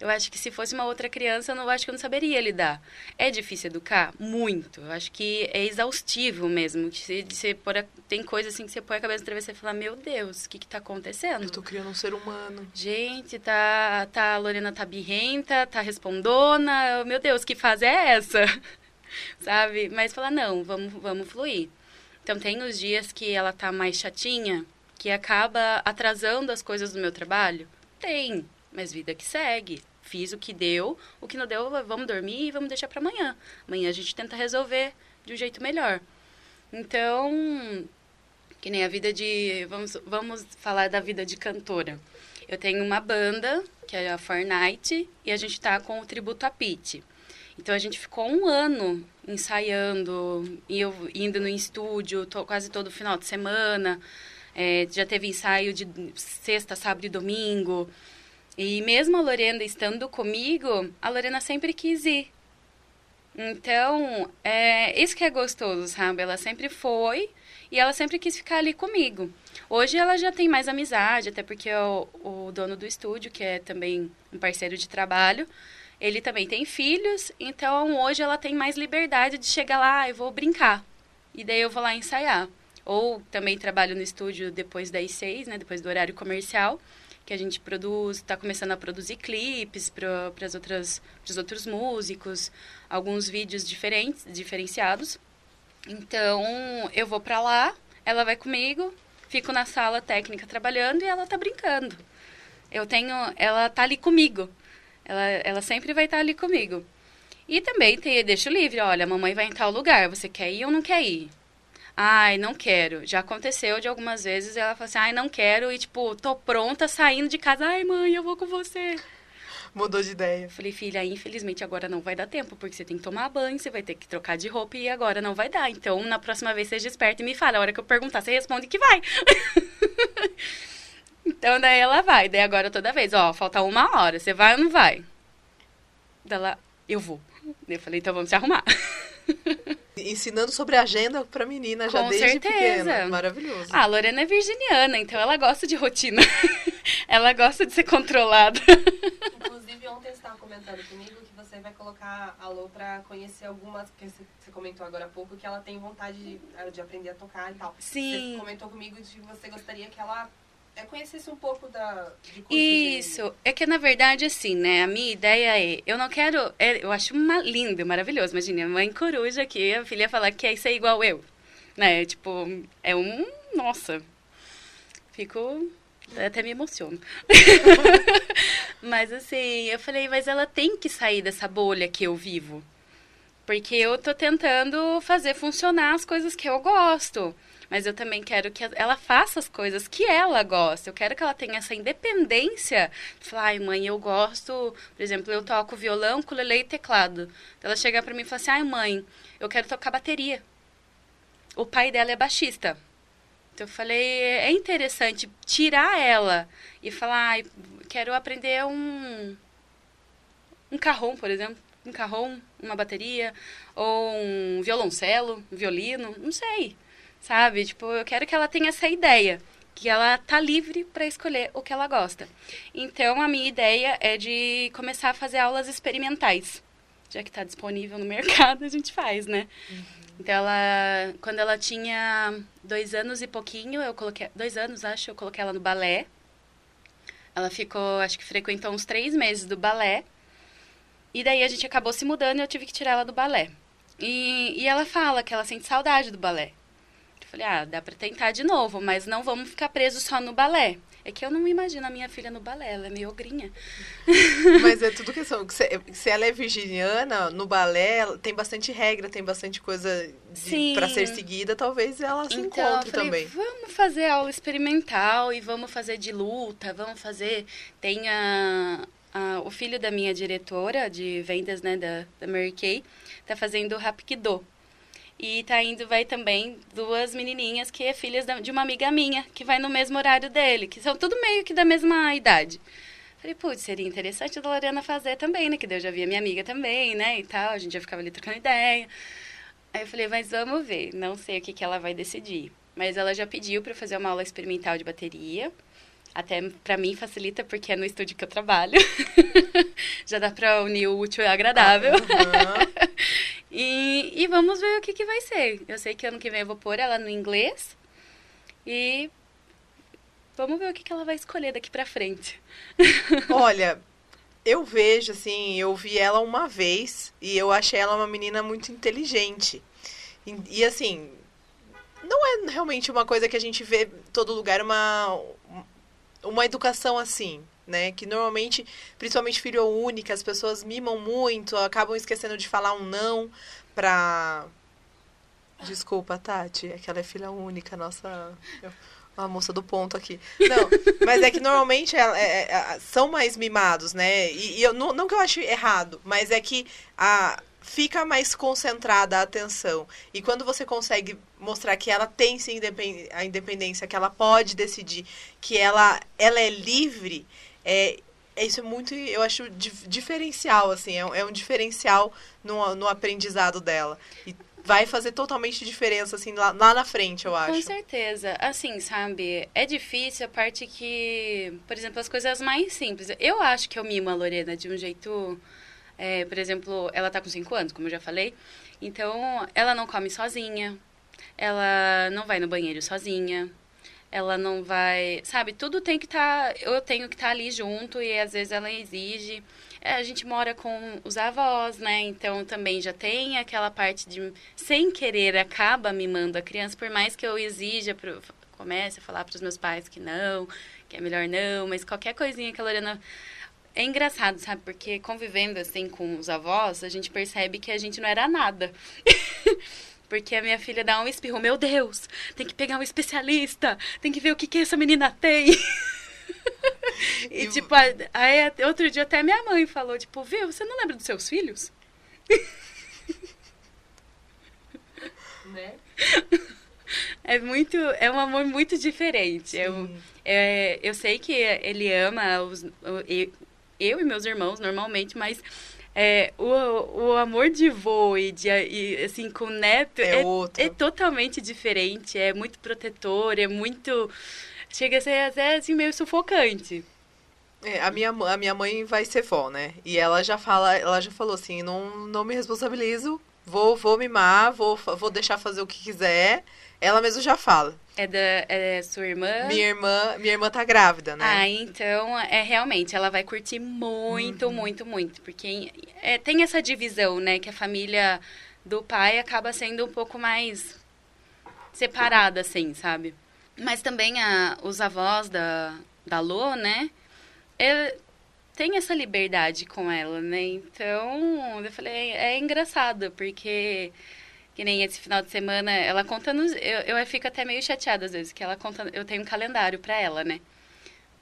eu acho que se fosse uma outra criança, eu não acho que eu não saberia lidar. É difícil educar? Muito. Eu acho que é exaustivo mesmo. Que de você a- tem coisa assim que você põe a cabeça na travessa e fala, meu Deus, o que que tá acontecendo? Eu tô criando um ser humano. Gente, tá, tá, a Lorena tá birrenta, tá respondona. Meu Deus, que fase é essa? <laughs> Sabe? Mas falar, não, vamos, vamos fluir. Então, tem os dias que ela tá mais chatinha, que acaba atrasando as coisas do meu trabalho? Tem, mas vida que segue. Fiz o que deu, o que não deu, vamos dormir e vamos deixar para amanhã. Amanhã a gente tenta resolver de um jeito melhor. Então, que nem a vida de. Vamos, vamos falar da vida de cantora. Eu tenho uma banda, que é a Fortnite, e a gente tá com o tributo a Pete. Então a gente ficou um ano ensaiando, e eu indo no estúdio quase todo final de semana. É, já teve ensaio de sexta, sábado e domingo. E mesmo a Lorena estando comigo, a Lorena sempre quis ir. Então, é isso que é gostoso, sabe? Ela sempre foi e ela sempre quis ficar ali comigo. Hoje ela já tem mais amizade, até porque o, o dono do estúdio, que é também um parceiro de trabalho, ele também tem filhos, então hoje ela tem mais liberdade de chegar lá, eu vou brincar. E daí eu vou lá ensaiar. Ou também trabalho no estúdio depois das seis, né? Depois do horário comercial, que a gente produz, está começando a produzir clipes para os outros músicos, alguns vídeos diferentes, diferenciados. Então eu vou para lá, ela vai comigo, fico na sala técnica trabalhando e ela tá brincando. Eu tenho, ela tá ali comigo. Ela, ela sempre vai estar ali comigo. E também tem, deixo livre, olha, a mamãe vai em tal lugar, você quer ir ou não quer ir? Ai, não quero. Já aconteceu de algumas vezes ela fala assim, ai, não quero, e tipo, tô pronta saindo de casa, ai, mãe, eu vou com você. Mudou de ideia. Falei, filha, infelizmente agora não vai dar tempo, porque você tem que tomar banho, você vai ter que trocar de roupa e agora não vai dar. Então, na próxima vez, seja esperta e me fala. A hora que eu perguntar, você responde que vai. <laughs> então, daí ela vai. Daí agora toda vez, ó, falta uma hora, você vai ou não vai? Daí ela, eu vou. Daí eu falei, então vamos se arrumar. <laughs> Ensinando sobre agenda pra menina já Com desde certeza. pequena. Maravilhoso. Ah, a Lorena é virginiana, então ela gosta de rotina. <laughs> ela gosta de ser controlada. Inclusive, ontem você estava comentando comigo que você vai colocar a Lô pra conhecer algumas. Porque você comentou agora há pouco que ela tem vontade de, de aprender a tocar e tal. Sim. Você comentou comigo de que você gostaria que ela eh, conhecesse um pouco da, Isso, é que na verdade, assim, né? A minha ideia é, eu não quero. é, eu acho uma, lindo, maravilhoso. Imagina, mãe coruja aqui, a filha falar que é ser igual eu. Né? Tipo, é um. Nossa. Fico. Até me emociono. <laughs> mas assim, eu falei, mas ela tem que sair dessa bolha que eu vivo. Porque eu tô tentando fazer funcionar as coisas que eu gosto. Mas eu também quero que ela faça as coisas que ela gosta. Eu quero que ela tenha essa independência. De falar, ai, mãe, eu gosto... Por exemplo, eu toco violão, ukulele e teclado. Ela chegar pra mim e falar assim, ai, mãe, eu quero tocar bateria. O pai dela é baixista. Então, eu falei, é interessante tirar ela e falar, ai, quero aprender um... Um carrom, por exemplo. Um carrom, uma bateria, ou um violoncelo, um violino, não sei sabe? Tipo, eu quero que ela tenha essa ideia, que ela tá livre para escolher o que ela gosta. Então, a minha ideia é de começar a fazer aulas experimentais. já que está disponível no <laughs> mercado, a gente faz, né? Uhum. Então, ela, quando ela tinha dois anos e pouquinho, eu coloquei, dois anos, acho, eu coloquei ela no balé. Ela ficou, acho que frequentou uns três meses do balé. E daí a gente acabou se mudando e eu tive que tirar ela do balé. E, e ela fala que ela sente saudade do balé. Eu falei, ah, dá pra tentar de novo, mas não vamos ficar presos só no balé. É que eu não imagino a minha filha no balé, ela é meio ogrinha. <laughs> Mas é tudo questão. Se, se ela é virginiana, no balé tem bastante regra, tem bastante coisa para ser seguida, talvez ela se então, encontre falei, também. Vamos fazer aula experimental e vamos fazer de luta, vamos fazer. Tem a, a, o filho da minha diretora de vendas, né, da, da Mary Kay, tá fazendo Rapkido. E tá indo, vai também duas menininhas que é filhas de uma amiga minha, que vai no mesmo horário dele, que são tudo meio que da mesma idade. Falei, putz, seria interessante a Lorena fazer também, né? Que eu já via minha amiga também, né? E tal, a gente já ficava ali trocando ideia. Aí eu falei, mas vamos ver, não sei o que, que ela vai decidir. Mas ela já pediu para fazer uma aula experimental de bateria. Até para mim facilita porque é no estúdio que eu trabalho. <laughs> Já dá para unir o útil e o agradável. Uhum. <laughs> e, e vamos ver o que, que vai ser. Eu sei que ano que vem eu vou pôr ela no inglês. E vamos ver o que, que ela vai escolher daqui para frente. <laughs> Olha, eu vejo assim, eu vi ela uma vez e eu achei ela uma menina muito inteligente. E, e assim, não é realmente uma coisa que a gente vê em todo lugar, uma, uma educação assim, né? Que normalmente, principalmente filho única, as pessoas mimam muito, acabam esquecendo de falar um não pra. Desculpa, Tati, é que ela é filha única, nossa. A moça do ponto aqui. Não, mas é que normalmente é, é, é, são mais mimados, né? E, e eu, não, não que eu ache errado, mas é que a, fica mais concentrada a atenção. E quando você consegue mostrar que ela tem sim a independência, que ela pode decidir, que ela, ela é livre, é, é isso é muito, eu acho, diferencial, assim, é, é um diferencial no, no aprendizado dela. E vai fazer totalmente diferença, assim, lá, lá na frente, eu acho. Com certeza. Assim, sabe, é difícil a parte que, por exemplo, as coisas mais simples. Eu acho que eu mimo a Lorena de um jeito é, por exemplo, ela está com 5 anos, como eu já falei. Então, ela não come sozinha. Ela não vai no banheiro sozinha. Ela não vai... Sabe, tudo tem que estar... Tá, eu tenho que estar tá ali junto e às vezes ela exige... É, a gente mora com os avós, né? Então também já tem aquela parte de, sem querer, acaba mimando a criança, por mais que eu exija, pro, comece a falar para os meus pais que não, que é melhor não, mas qualquer coisinha que a Lorena é engraçado, sabe? Porque convivendo assim com os avós, a gente percebe que a gente não era nada. <laughs> Porque a minha filha dá um espirro, meu Deus, tem que pegar um especialista, tem que ver o que, que essa menina tem. <laughs> e, tipo, aí outro dia até minha mãe falou, tipo, viu, você não lembra dos seus filhos? <laughs> né? É muito, é um amor muito diferente. Eu, é, eu sei que ele ama os, eu e meus irmãos normalmente, mas é, o, o amor de vô e, de, e assim, com neto é, é, é, totalmente diferente. É muito protetor, é muito. Chega a ser até assim, meio sufocante. É, a, minha, a minha mãe vai ser vó, né? E ela já fala, ela já falou assim, não, não me responsabilizo, vou, vou mimar, vou, vou deixar fazer o que quiser. Ela mesma já fala. É da é sua irmã? Minha irmã, minha irmã tá grávida, né? Ah, então é realmente ela vai curtir muito, uhum. muito, muito, porque é, tem essa divisão, né, que a família do pai acaba sendo um pouco mais separada, assim, sabe? Mas também a, os avós da da Lô, né? É, tem essa liberdade com ela, né? Então, eu falei, é, é engraçado, porque que nem esse final de semana, ela conta nos. Eu, eu fico até meio chateada às vezes, que ela conta. Eu tenho um calendário para ela, né?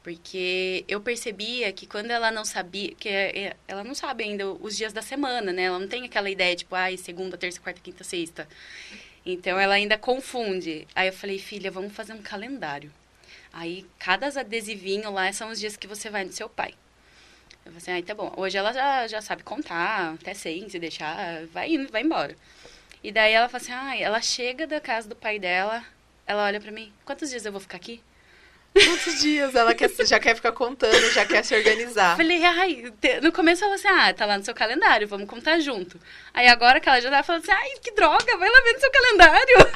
Porque eu percebia que quando ela não sabia, que é, ela não sabe ainda os dias da semana, né? Ela não tem aquela ideia, tipo, ai, segunda, terça, quarta, quinta, sexta. Então ela ainda confunde. Aí eu falei, filha, vamos fazer um calendário. Aí cada adesivinho lá são os dias que você vai no seu pai. Eu falei assim, ai, tá bom. Hoje ela já, já sabe contar, até 100, se deixar, vai indo, vai embora. E daí ela fala assim, ah, ela chega da casa do pai dela, ela olha para mim, quantos dias eu vou ficar aqui? Quantos dias? Ela quer, já quer ficar contando, já quer se organizar. Falei, ai, no começo ela assim, ah, tá lá no seu calendário, vamos contar junto. Aí agora que ela já tá falando assim, ai, que droga, vai lá ver no seu calendário.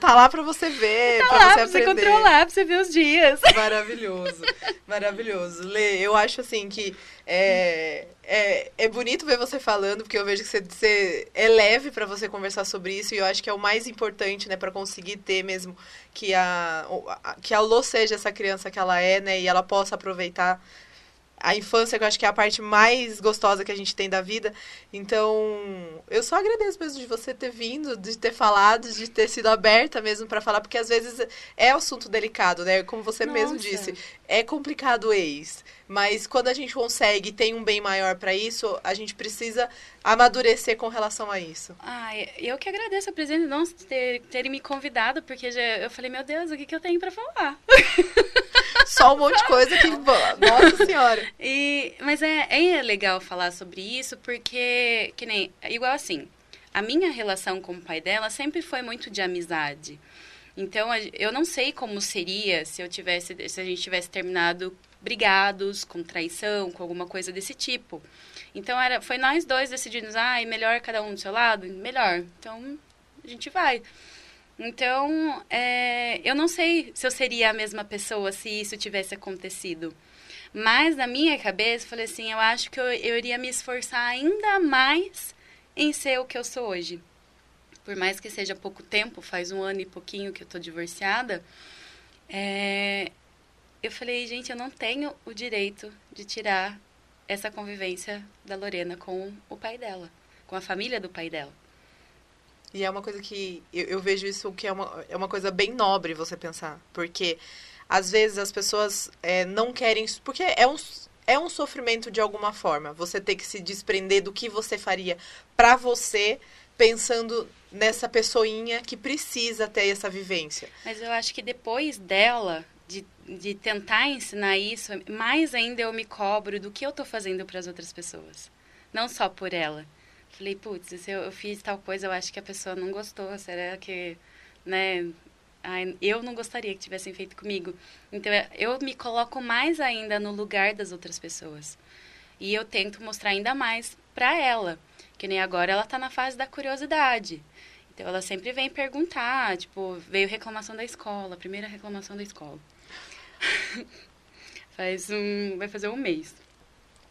Tá lá pra você ver, Tá pra lá você pra você aprender. controlar, pra você ver os dias. Maravilhoso, maravilhoso. Lê, eu acho assim que é, é, é bonito ver você falando, porque eu vejo que você, você é leve pra você conversar sobre isso, e eu acho que é o mais importante, né, para conseguir ter mesmo que a- que a Lô seja essa criança que ela é, né, e ela possa aproveitar a infância, que eu acho que é a parte mais gostosa que a gente tem da vida. Então, eu só agradeço mesmo de você ter vindo, de ter falado, de ter sido aberta mesmo pra falar, porque às vezes é assunto delicado, né? Como você mesmo Nossa. disse, é complicado o ex, mas quando a gente consegue e tem um bem maior pra isso, a gente precisa amadurecer com relação a isso. Ai, eu que agradeço a presença, não ter, terem me convidado, porque já, eu falei, meu Deus, o que, que eu tenho pra falar? <laughs> Só um monte de coisa que, nossa senhora. <laughs> E, mas é, é legal falar sobre isso, porque, que nem, igual assim, a minha relação com o pai dela sempre foi muito de amizade. Então, eu não sei como seria se eu tivesse, se a gente tivesse terminado brigados, com traição, com alguma coisa desse tipo. Então, era, foi nós dois decidimos, ah, melhor cada um do seu lado? Melhor. Então, a gente vai. Então, é, eu não sei se eu seria a mesma pessoa se isso tivesse acontecido. Mas na minha cabeça, eu falei assim, eu acho que eu, eu iria me esforçar ainda mais em ser o que eu sou hoje. Por mais que seja pouco tempo, faz um ano e pouquinho que eu tô divorciada, é, eu falei, gente, eu não tenho o direito de tirar essa convivência da Lorena com o pai dela, com a família do pai dela. E é uma coisa que eu, eu vejo isso que é uma, é uma coisa bem nobre você pensar. Porque às vezes as pessoas é, não querem. Porque é um, é um sofrimento de alguma forma. Você ter que se desprender do que você faria pra você, pensando nessa pessoinha que precisa ter essa vivência. Mas eu acho que depois dela, de, de tentar ensinar isso, mais ainda eu me cobro do que eu tô fazendo para as outras pessoas. Não só por ela. Falei, putz, se eu, eu fiz tal coisa, eu acho que a pessoa não gostou. Será que, né? ai, eu não gostaria que tivessem feito comigo. Então, eu me coloco mais ainda no lugar das outras pessoas. E eu tento mostrar ainda mais para ela. Que nem agora ela tá na fase da curiosidade. Então ela sempre vem perguntar, tipo, veio reclamação da escola, primeira reclamação da escola. <laughs> Faz um, vai fazer um mês.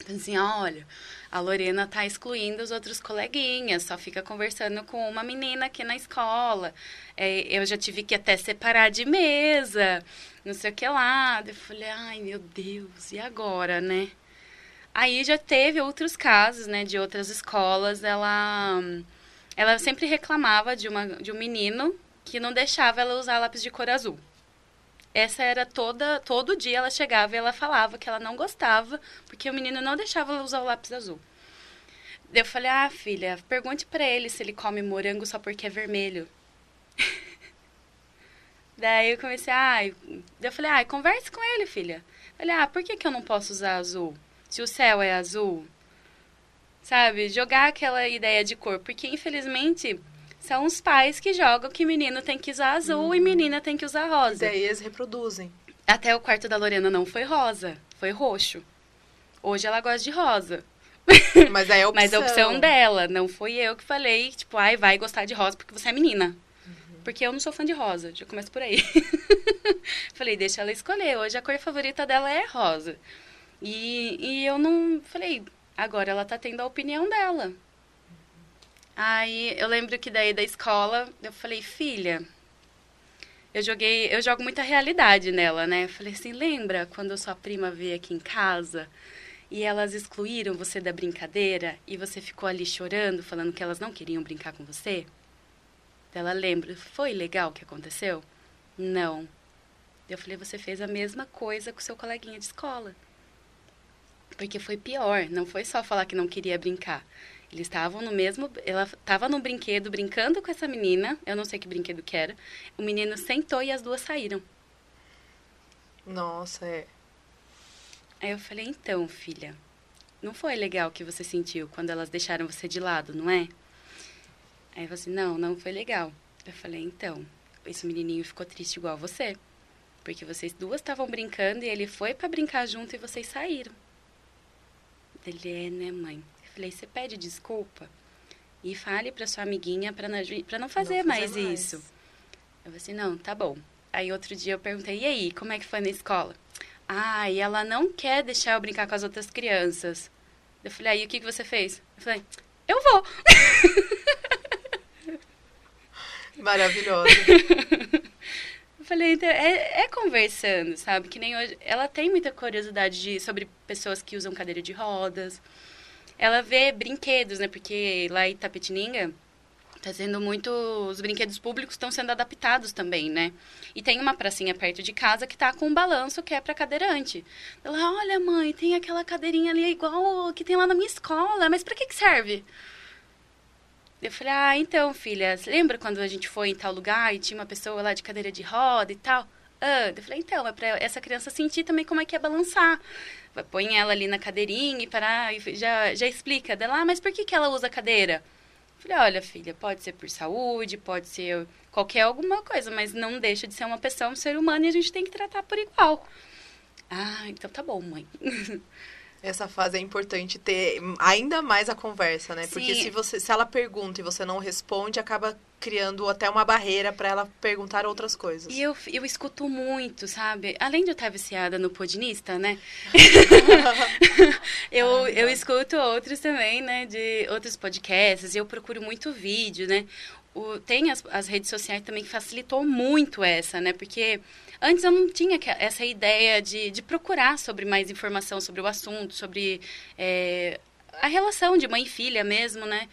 Então, assim, olha, a Lorena tá excluindo os outros coleguinhas, só fica conversando com uma menina aqui na escola. É, eu já tive que até separar de mesa, não sei o que lá. Eu falei, ai meu Deus, e agora, né? Aí já teve outros casos, né, de outras escolas. Ela, ela sempre reclamava de, uma, de um menino que não deixava ela usar lápis de cor azul. Essa era toda, todo dia ela chegava e ela falava que ela não gostava porque o menino não deixava ela usar o lápis azul. Eu falei, ah, filha, pergunte pra ele se ele come morango só porque é vermelho. <laughs> Daí eu comecei, ah, eu falei, ah, converse com ele, filha. Eu falei, ah, por que, que eu não posso usar azul? Se o céu é azul? Sabe? Jogar aquela ideia de cor. Porque, infelizmente, são os pais que jogam que menino tem que usar azul e menina tem que usar E rosa. daí eles reproduzem. Até o quarto da Lorena não foi rosa, foi roxo. Hoje ela gosta de rosa. Mas aí é <laughs> opção. Mas a opção dela, não foi eu que falei, tipo, ai, vai gostar de rosa porque você é menina. Porque eu não sou fã de rosa, já começa por aí. <laughs> falei, deixa ela escolher. Hoje a cor favorita dela é rosa. E, e eu não. Falei, agora ela tá tendo a opinião dela. Aí eu lembro que daí da escola, eu falei, filha, eu joguei, eu jogo muita realidade nela, né? Eu falei assim, lembra quando sua prima veio aqui em casa e elas excluíram você da brincadeira e você ficou ali chorando, falando que elas não queriam brincar com você? Ela lembra, foi legal o que aconteceu? Não. Eu falei, você fez a mesma coisa com seu coleguinha de escola. Porque foi pior, não foi só falar que não queria brincar. Eles estavam no mesmo. Ela estava no brinquedo brincando com essa menina. Eu não sei que brinquedo que era. O menino sentou e as duas saíram. Nossa, é. Aí eu falei, então, filha, não foi legal o que você sentiu quando elas deixaram você de lado, não é? Aí você, assim, não, não foi legal. Eu falei, então, esse menininho ficou triste igual você. Porque vocês duas estavam brincando e ele foi para brincar junto e vocês saíram. Ele é, né, mãe? Falei, você pede desculpa e fale para sua amiguinha para não, pra não fazer, fazer mais, mais. isso. Eu falei assim, não, tá bom. Aí outro dia eu perguntei, e aí, como é que foi na escola? Ah, e ela não quer deixar eu brincar com as outras crianças. Eu falei, aí o que, que você fez? Eu falei, eu vou. <laughs> Maravilhosa. <laughs> Eu falei, então, é, é conversando, sabe? Que nem hoje. Ela tem muita curiosidade de, sobre pessoas que usam cadeira de rodas. Ela vê brinquedos, né? Porque lá em Tapetininga tá sendo muito. Os brinquedos públicos estão sendo adaptados também, né? E tem uma pracinha perto de casa que tá com um balanço que é para cadeirante. Ela, olha, mãe, tem aquela cadeirinha ali igual que tem lá na minha escola, mas para que, que serve? Eu falei, ah, então, filha, lembra quando a gente foi em tal lugar e tinha uma pessoa lá de cadeira de roda e tal? Ah, eu falei, então, é pra essa criança sentir também como é que é balançar. Põe ela ali na cadeirinha e parar, e já, já explica dela, ah, mas por que, que ela usa cadeira? Eu falei, olha, filha, pode ser por saúde, pode ser qualquer alguma coisa, mas não deixa de ser uma pessoa, um ser humano, e a gente tem que tratar por igual. Ah, então tá bom, mãe. <laughs> Essa fase é importante ter ainda mais a conversa, né? Porque Sim. se você se ela pergunta e você não responde, acaba criando até uma barreira para ela perguntar outras coisas. E eu, eu escuto muito, sabe? Além de eu estar viciada no Podinista, né? <laughs> eu, eu escuto outros também, né? De outros podcasts. Eu procuro muito vídeo, né? O, tem as, as redes sociais também que facilitou muito essa, né? Porque antes eu não tinha essa ideia de, de procurar sobre mais informação sobre o assunto, sobre é, a relação de mãe e filha mesmo, né?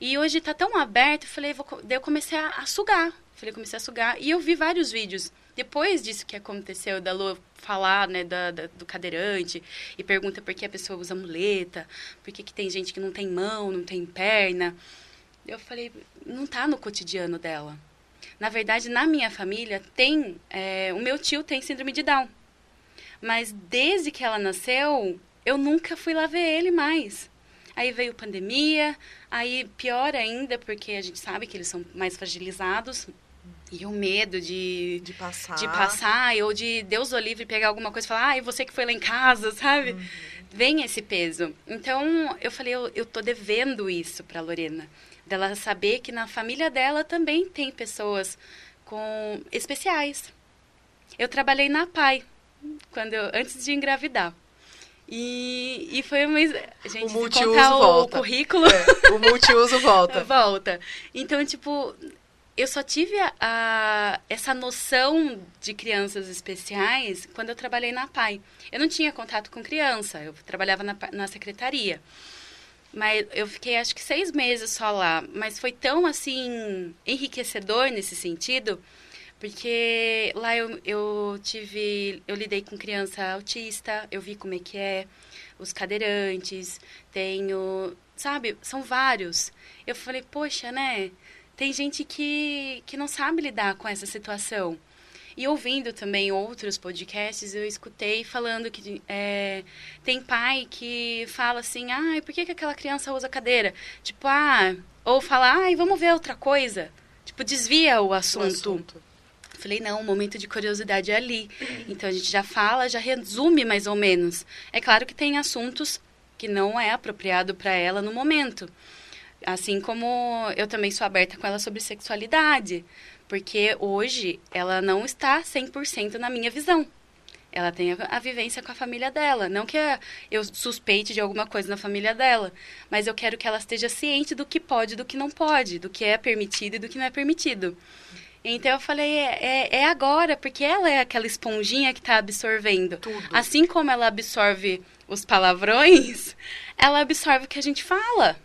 E hoje tá tão aberto, eu falei, vou, daí eu comecei a, a sugar. Falei, comecei a sugar. E eu vi vários vídeos. Depois disso que aconteceu, da Lu falar, né, da, da- do cadeirante, e pergunta por que a pessoa usa muleta, por que, que tem gente que não tem mão, não tem perna. Eu falei, não tá no cotidiano dela. Na verdade, na minha família, tem. é, o meu tio tem síndrome de Down. Mas desde que ela nasceu, eu nunca fui lá ver ele mais. Aí veio pandemia, aí pior ainda, porque a gente sabe que eles são mais fragilizados. E o medo de, De passar. de passar, ou de Deus o livre pegar alguma coisa e falar, ai, você que foi lá em casa, <laughs> sabe? Vem esse peso. Então, eu falei, eu, eu tô devendo isso pra Lorena. Dela saber que na família dela também tem pessoas com especiais. Eu trabalhei na PAI, quando eu, antes de engravidar. E, e foi uma... Gente, O multiuso contar o volta. currículo... É, o multiuso volta. <laughs> Volta. Então, tipo, eu só tive a, a- essa noção de crianças especiais quando eu trabalhei na PAI. Eu não tinha contato com criança, eu trabalhava na, na secretaria. Mas eu fiquei acho que seis meses só lá. Mas foi tão, assim, enriquecedor nesse sentido, porque lá eu, eu tive. Eu lidei com criança autista, eu vi como é que é, os cadeirantes, tenho. Sabe, são vários. Eu falei, poxa, né? Tem gente que, que não sabe lidar com essa situação. E ouvindo também outros podcasts, eu escutei falando que é, tem pai que fala assim, ai, por que, que aquela criança usa cadeira? Tipo, ah, ou fala, ai, vamos ver outra coisa. Tipo, desvia o O assunto. Falei, não, o momento de curiosidade é ali. Então a gente já fala, já resume mais ou menos. É claro que tem assuntos que não é apropriado para ela no momento. Assim como eu também sou aberta com ela sobre sexualidade. Porque hoje ela não está 100% na minha visão. Ela tem a, vivência com a família dela. Não que eu suspeite de alguma coisa na família dela, mas eu quero que ela esteja ciente do que pode e do que não pode, do que é permitido e do que não é permitido. Então eu falei, é, é, é agora, porque ela é aquela esponjinha que está absorvendo. Tudo. Assim como ela absorve os palavrões, <laughs> ela absorve o que a gente fala.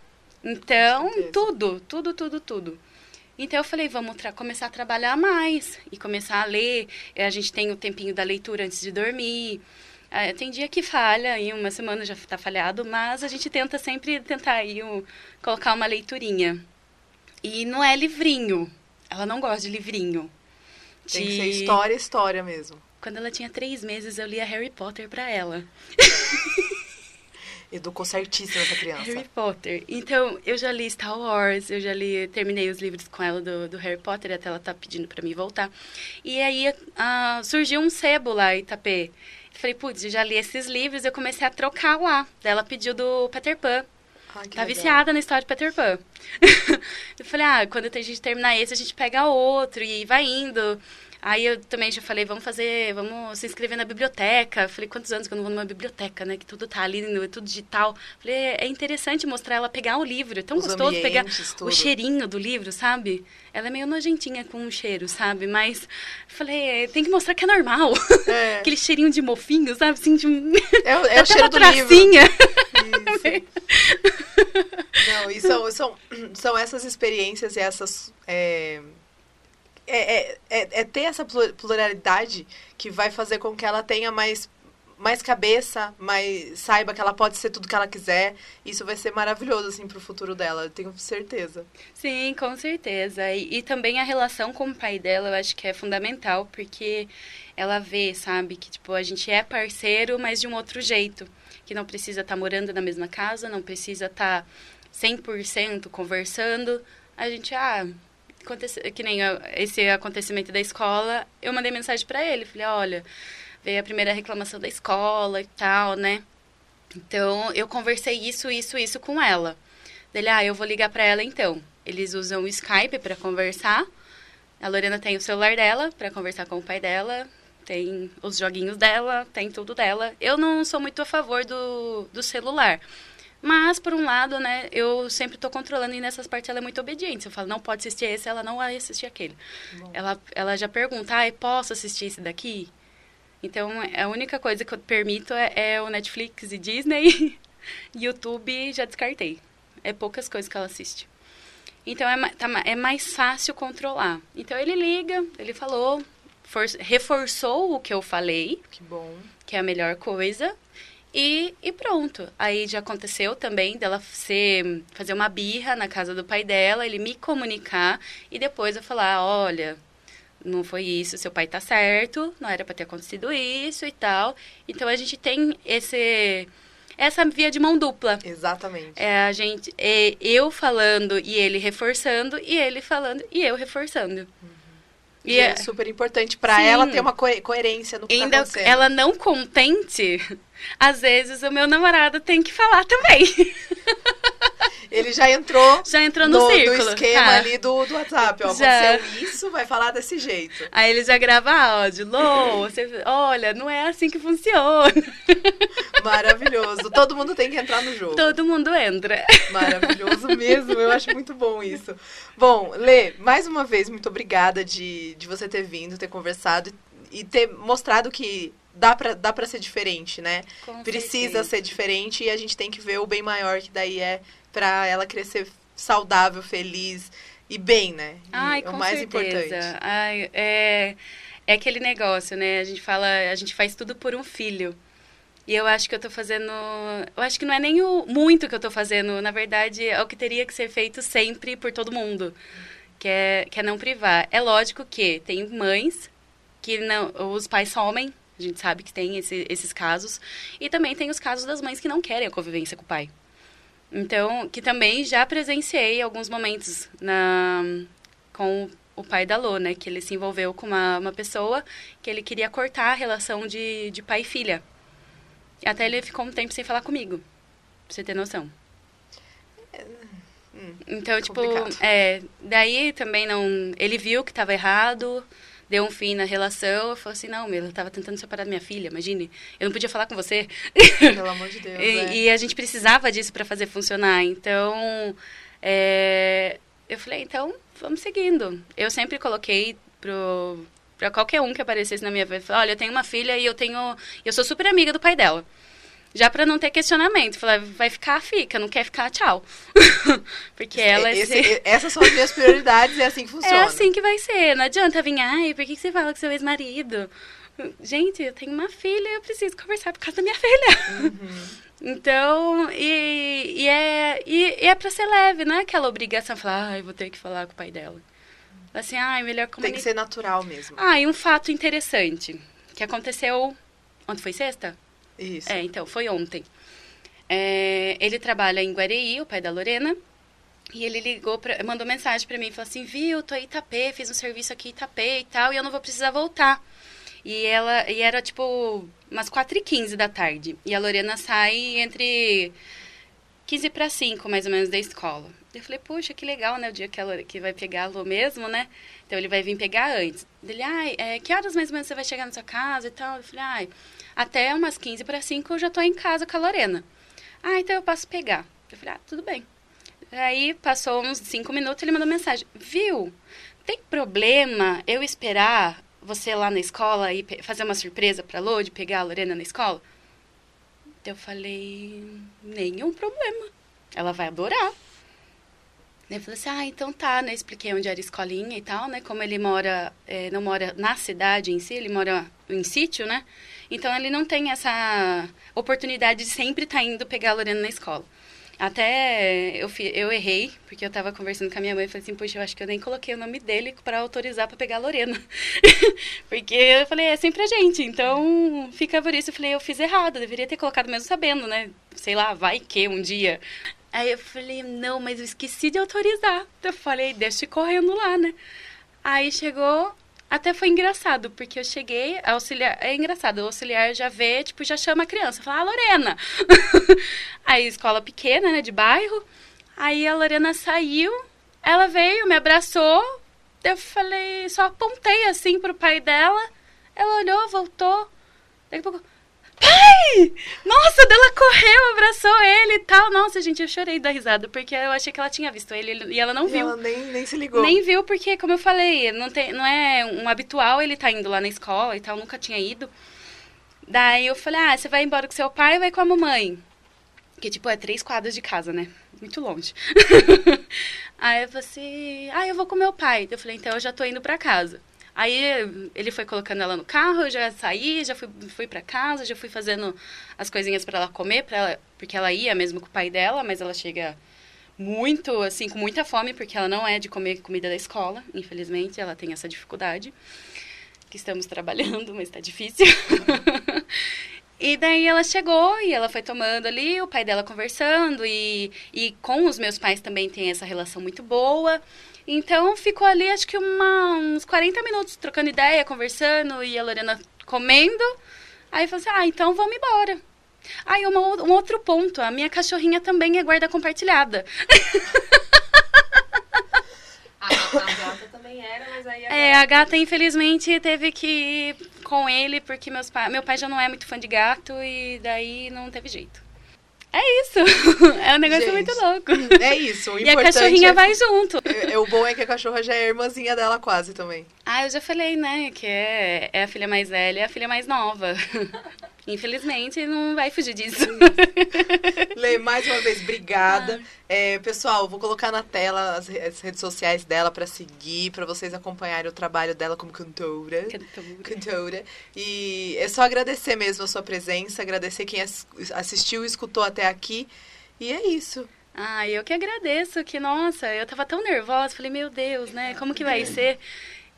Então, tudo, tudo, tudo, tudo. Então eu falei, vamos começar a trabalhar mais e começar a ler. Eh, A gente tem o tempinho da leitura antes de dormir. Eh, tem dia que falha, em uma semana já está falhado, mas a gente tenta sempre tentar aí um- colocar uma leiturinha. E não é livrinho. Ela não gosta de livrinho. Tem que De- ser história, história mesmo. Quando ela tinha três meses, eu lia Harry Potter pra ela. <laughs> educou certíssimo essa criança. Harry Potter. Então, eu já li Star Wars, eu já li, terminei os livros com ela do, do Harry Potter, até ela tá pedindo para mim voltar. E aí uh, surgiu um sebo lá em Itapê. Eu falei, putz, eu já li esses livros, eu comecei a trocar lá. Daí ela pediu do Peter Pan. Ai, tá legal. viciada na história de Peter Pan. <laughs> eu falei, ah, quando a gente terminar esse, a gente pega outro e vai indo. Aí eu também já falei, vamos fazer, vamos se inscrever na biblioteca. Eu falei, quantos anos que eu não vou numa biblioteca, né? Que tudo tá ali, é tudo digital. Eu falei, é interessante mostrar ela pegar o livro. É tão Os gostoso pegar tudo. o cheirinho do livro, sabe? Ela é meio nojentinha com o cheiro, sabe? Mas falei, é, tem que mostrar que é normal. É. <laughs> Aquele cheirinho de mofinho, sabe? Assim, de um... <laughs> É, o- é o Até cheiro do livro. tracinha. Isso. <laughs> Não, e são, são, são essas experiências e essas. É, é, é, é- é ter essa plu- pluralidade que vai fazer com que ela tenha mais, mais cabeça, mais saiba que ela pode ser tudo que ela quiser. Isso vai ser maravilhoso, assim, pro futuro dela, eu tenho certeza. Sim, com certeza. E, e também a relação com o pai dela, eu acho que é fundamental, porque ela vê, sabe, que tipo, a gente é parceiro, mas de um outro jeito. Que não precisa estar morando na mesma casa, não precisa estar 100% conversando. A gente, ah, que nem esse acontecimento da escola, eu mandei mensagem pra ele, falei, olha, veio a primeira reclamação da escola e tal, né? Então, eu conversei isso, isso, isso com ela. Dele, ah, eu vou ligar pra ela então. Eles usam o Skype pra conversar. A Lorena tem o celular dela pra conversar com o pai dela. Tem os joguinhos dela, tem tudo dela. Eu não sou muito a favor do, do celular. Mas, por um lado, né, eu sempre tô controlando e nessas partes ela é muito obediente. Eu falo, não pode assistir esse, ela não vai assistir aquele. Ela, ela já pergunta, ah, posso assistir esse daqui? Então, a única coisa que eu permito é, é o Netflix e Disney. <laughs> YouTube, já descartei. É poucas coisas que ela assiste. Então, é, tá é mais fácil controlar. Então, ele liga, ele falou, for- reforçou o que eu falei, Que bom. que é a melhor coisa. E, e pronto. Aí já aconteceu também dela ser, fazer uma birra na casa do pai dela, ele me comunicar e depois eu falar, olha, não foi isso, seu pai tá certo, não era para ter acontecido isso e tal. Então a gente tem esse essa via de mão dupla. Exatamente. É a gente, é eu falando e ele reforçando e ele falando e eu reforçando. E E é é- super importante pra Sim. ela ter uma coe- coerência no que tá ainda acontecendo. ela não contente, às vezes o meu namorado tem que falar também. <laughs> Ele já entrou <laughs> Já entrou no, no, círculo. do esquema tá? ali do, do WhatsApp. Ó, Já. aconteceu isso, vai falar desse jeito. Aí ele já grava áudio. Lô, você, olha, não é assim que funciona. <laughs> Maravilhoso. Todo mundo tem que entrar no jogo. Todo mundo entra. Maravilhoso mesmo, eu acho muito bom isso. Bom, Lê, mais uma vez, muito obrigada de, de você ter vindo, ter conversado e ter mostrado que dá pra, dá pra ser diferente, né? Com Precisa certeza. ser diferente e a gente tem que ver o bem maior, que daí é pra ela crescer saudável, feliz e bem, né? E Ai, é o mais certeza. importante. Ai, é, é aquele negócio, né? A gente fala, a gente faz tudo por um filho. E eu acho que eu tô fazendo. Eu acho que não é nem o muito que eu tô fazendo. Na verdade, é o que teria que ser feito sempre por todo mundo. Que é, que é não privar. É lógico que tem mães que não. Os pais somem. A gente sabe que tem esse- esses casos. E também tem os casos das mães que não querem a convivência com o pai. Então, que também já presenciei alguns momentos na, com o pai da Lô, né? Que ele se envolveu com uma, uma pessoa que ele queria cortar a relação de, de pai e filha. E até ele ficou um tempo sem falar comigo. Pra você ter noção. Então, tipo, complicado. é, daí também não. Ele viu que tava errado, deu um fim na relação, falou assim, não, meu, eu tava tentando separar da minha filha, imagine. Eu não podia falar com você. Pelo amor de Deus. <laughs> E, é. e a gente precisava disso para fazer funcionar. Então, é, eu falei, então, vamos seguindo. Eu sempre coloquei pro para qualquer um que aparecesse na minha vida, falei, olha, eu tenho uma filha e eu tenho, eu sou super amiga do pai dela. Já para não ter questionamento, falei, vai ficar, fica, não quer ficar, tchau. <laughs> Porque ela Esse- é, <laughs> essas são as minhas prioridades, é assim que funciona. é assim que vai ser. Não adianta vir, ai, por que que você fala com seu ex-marido? Gente, eu tenho uma filha e eu preciso conversar por causa da minha filha. Uhum. <laughs> Então, e, e é, e, e é pra ser leve, não é aquela obrigação, falar, ai, vou ter que falar com o pai dela. Assim, ai, melhor Tem comunicar. que ser natural mesmo. Ah, e um fato interessante, que aconteceu, ontem foi sexta? Isso. É, então, foi ontem. É, ele trabalha em Guareí, o pai da Lorena. E ele ligou, pra, mandou mensagem para mim, falou assim, viu, tô em Itapê, fiz um serviço aqui em Itapê e tal, e eu não vou precisar voltar. E ela, e era tipo umas 4h15 da tarde. E a Lorena sai entre 15 para 5, mais ou menos, da escola. Eu falei, poxa, que legal, né? O dia que, ela, que vai pegar a Lô mesmo, né? Então ele vai vir pegar antes. Ele, ai, é, que horas mais ou menos você vai chegar na sua casa e tal? Eu falei, ai, até umas 15 para 5 eu já tô em casa com a Lorena. Ah, então eu posso pegar. Eu falei, ah, tudo bem. Aí passou uns 5 minutos, ele mandou mensagem, viu? Tem problema eu esperar você lá na escola e fazer uma surpresa pra Lô de pegar a Lorena na escola? Eu falei, nenhum problema. Ela vai adorar. Ele falou assim, ah, então tá, né? Expliquei onde era a escolinha e tal, né? Como ele mora, é, não mora na cidade em si, ele mora em sítio, né? Então ele não tem essa oportunidade de sempre estar tá indo pegar a Lorena na escola. Até eu, eu errei, porque eu tava conversando com a minha mãe e falei assim, poxa, eu acho que eu nem coloquei o nome dele para autorizar para pegar a Lorena. <laughs> porque eu falei, é sempre a gente, então fica por isso. Eu falei, eu fiz errado, deveria ter colocado mesmo sabendo, né? Sei lá, vai que um dia. Aí eu falei, não, mas eu esqueci de autorizar. Eu falei, deixa correndo lá, né? Aí chegou, até foi engraçado, porque eu cheguei, a auxiliar, é engraçado, o auxiliar já vê, tipo, já chama a criança, fala, ah, Lorena. <laughs> aí escola pequena, né, de bairro. Aí a Lorena saiu, ela veio, me abraçou, eu falei, só apontei assim pro pai dela. Ela olhou, voltou. Daqui a pouco, pai! Nossa, dela correu, abraçou ele e tal. Nossa, gente, eu chorei da risada, porque eu achei que ela tinha visto ele e ela não e viu. Ela nem, nem se ligou. Nem viu, porque, como eu falei, não, tem, não é um habitual ele tá indo lá na escola e tal, nunca tinha ido. Daí eu falei, ah, você vai embora com seu pai ou vai com a mamãe? Que, tipo, é três quadras de casa, né? Muito longe. <laughs> Aí eu falei assim, ah, eu vou com meu pai. Eu falei, então eu já tô indo pra casa. Aí ele foi colocando ela no carro, eu já saí, já fui, fui para casa, já fui fazendo as coisinhas para ela comer, para ela, porque ela ia mesmo com o pai dela, mas ela chega muito, assim, com muita fome, porque ela não é de comer comida da escola, infelizmente, ela tem essa dificuldade, que estamos <laughs> trabalhando, mas está difícil. <laughs> E daí ela chegou e ela foi tomando ali, o pai dela conversando, e, e com os meus pais também tem essa relação muito boa. Então ficou ali acho que uma, uns 40 minutos trocando ideia, conversando e a Lorena comendo. Aí eu falei assim, ah, então vamos embora. Aí uma, um outro ponto, a minha cachorrinha também é guarda compartilhada. <laughs> A, a gata também era, mas aí a É, a gata infelizmente teve que com ele porque meus pa... meu pai já não é muito fã de gato e daí não teve jeito. É isso. <laughs> É um negócio Gente, muito louco. <laughs> É isso. O E a cachorrinha é... vai junto. <laughs> É, é, o bom é que a cachorra já é irmãzinha dela quase também. Ah, eu já falei, né? Que é, é a filha mais velha e a filha mais nova. Infelizmente, não vai fugir disso. <laughs> Lê, mais uma vez, obrigada. É, pessoal, vou colocar na tela as, as redes sociais dela para seguir, para vocês acompanharem o trabalho dela como cantora. Cantora. Cantora. E é só agradecer mesmo a sua presença, agradecer quem ass- assistiu e escutou até aqui. E é isso. Ah, eu que agradeço, que nossa, eu tava tão nervosa, falei, meu Deus, né? Como que vai ser?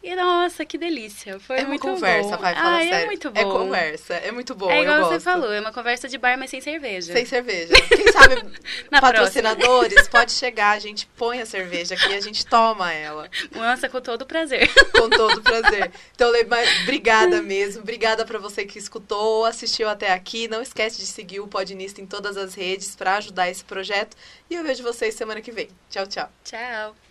E nossa, que delícia. Foi é uma muito conversa, bom. vai, fala ah, sério. é muito bom. É conversa, é muito bom. É igual você falou, é uma conversa de bar, mas sem cerveja. Sem cerveja. Quem sabe <laughs> Na patrocinadores, pode chegar, a gente põe a cerveja aqui e a gente toma ela. Nossa, com todo prazer. <laughs> Com todo prazer. Então, Lê, obrigada mesmo. Obrigada pra você que escutou ou assistiu até aqui. Não esquece de seguir o Podnista em todas as redes pra ajudar esse projeto. E eu vejo vocês semana que vem. Tchau, tchau. Tchau.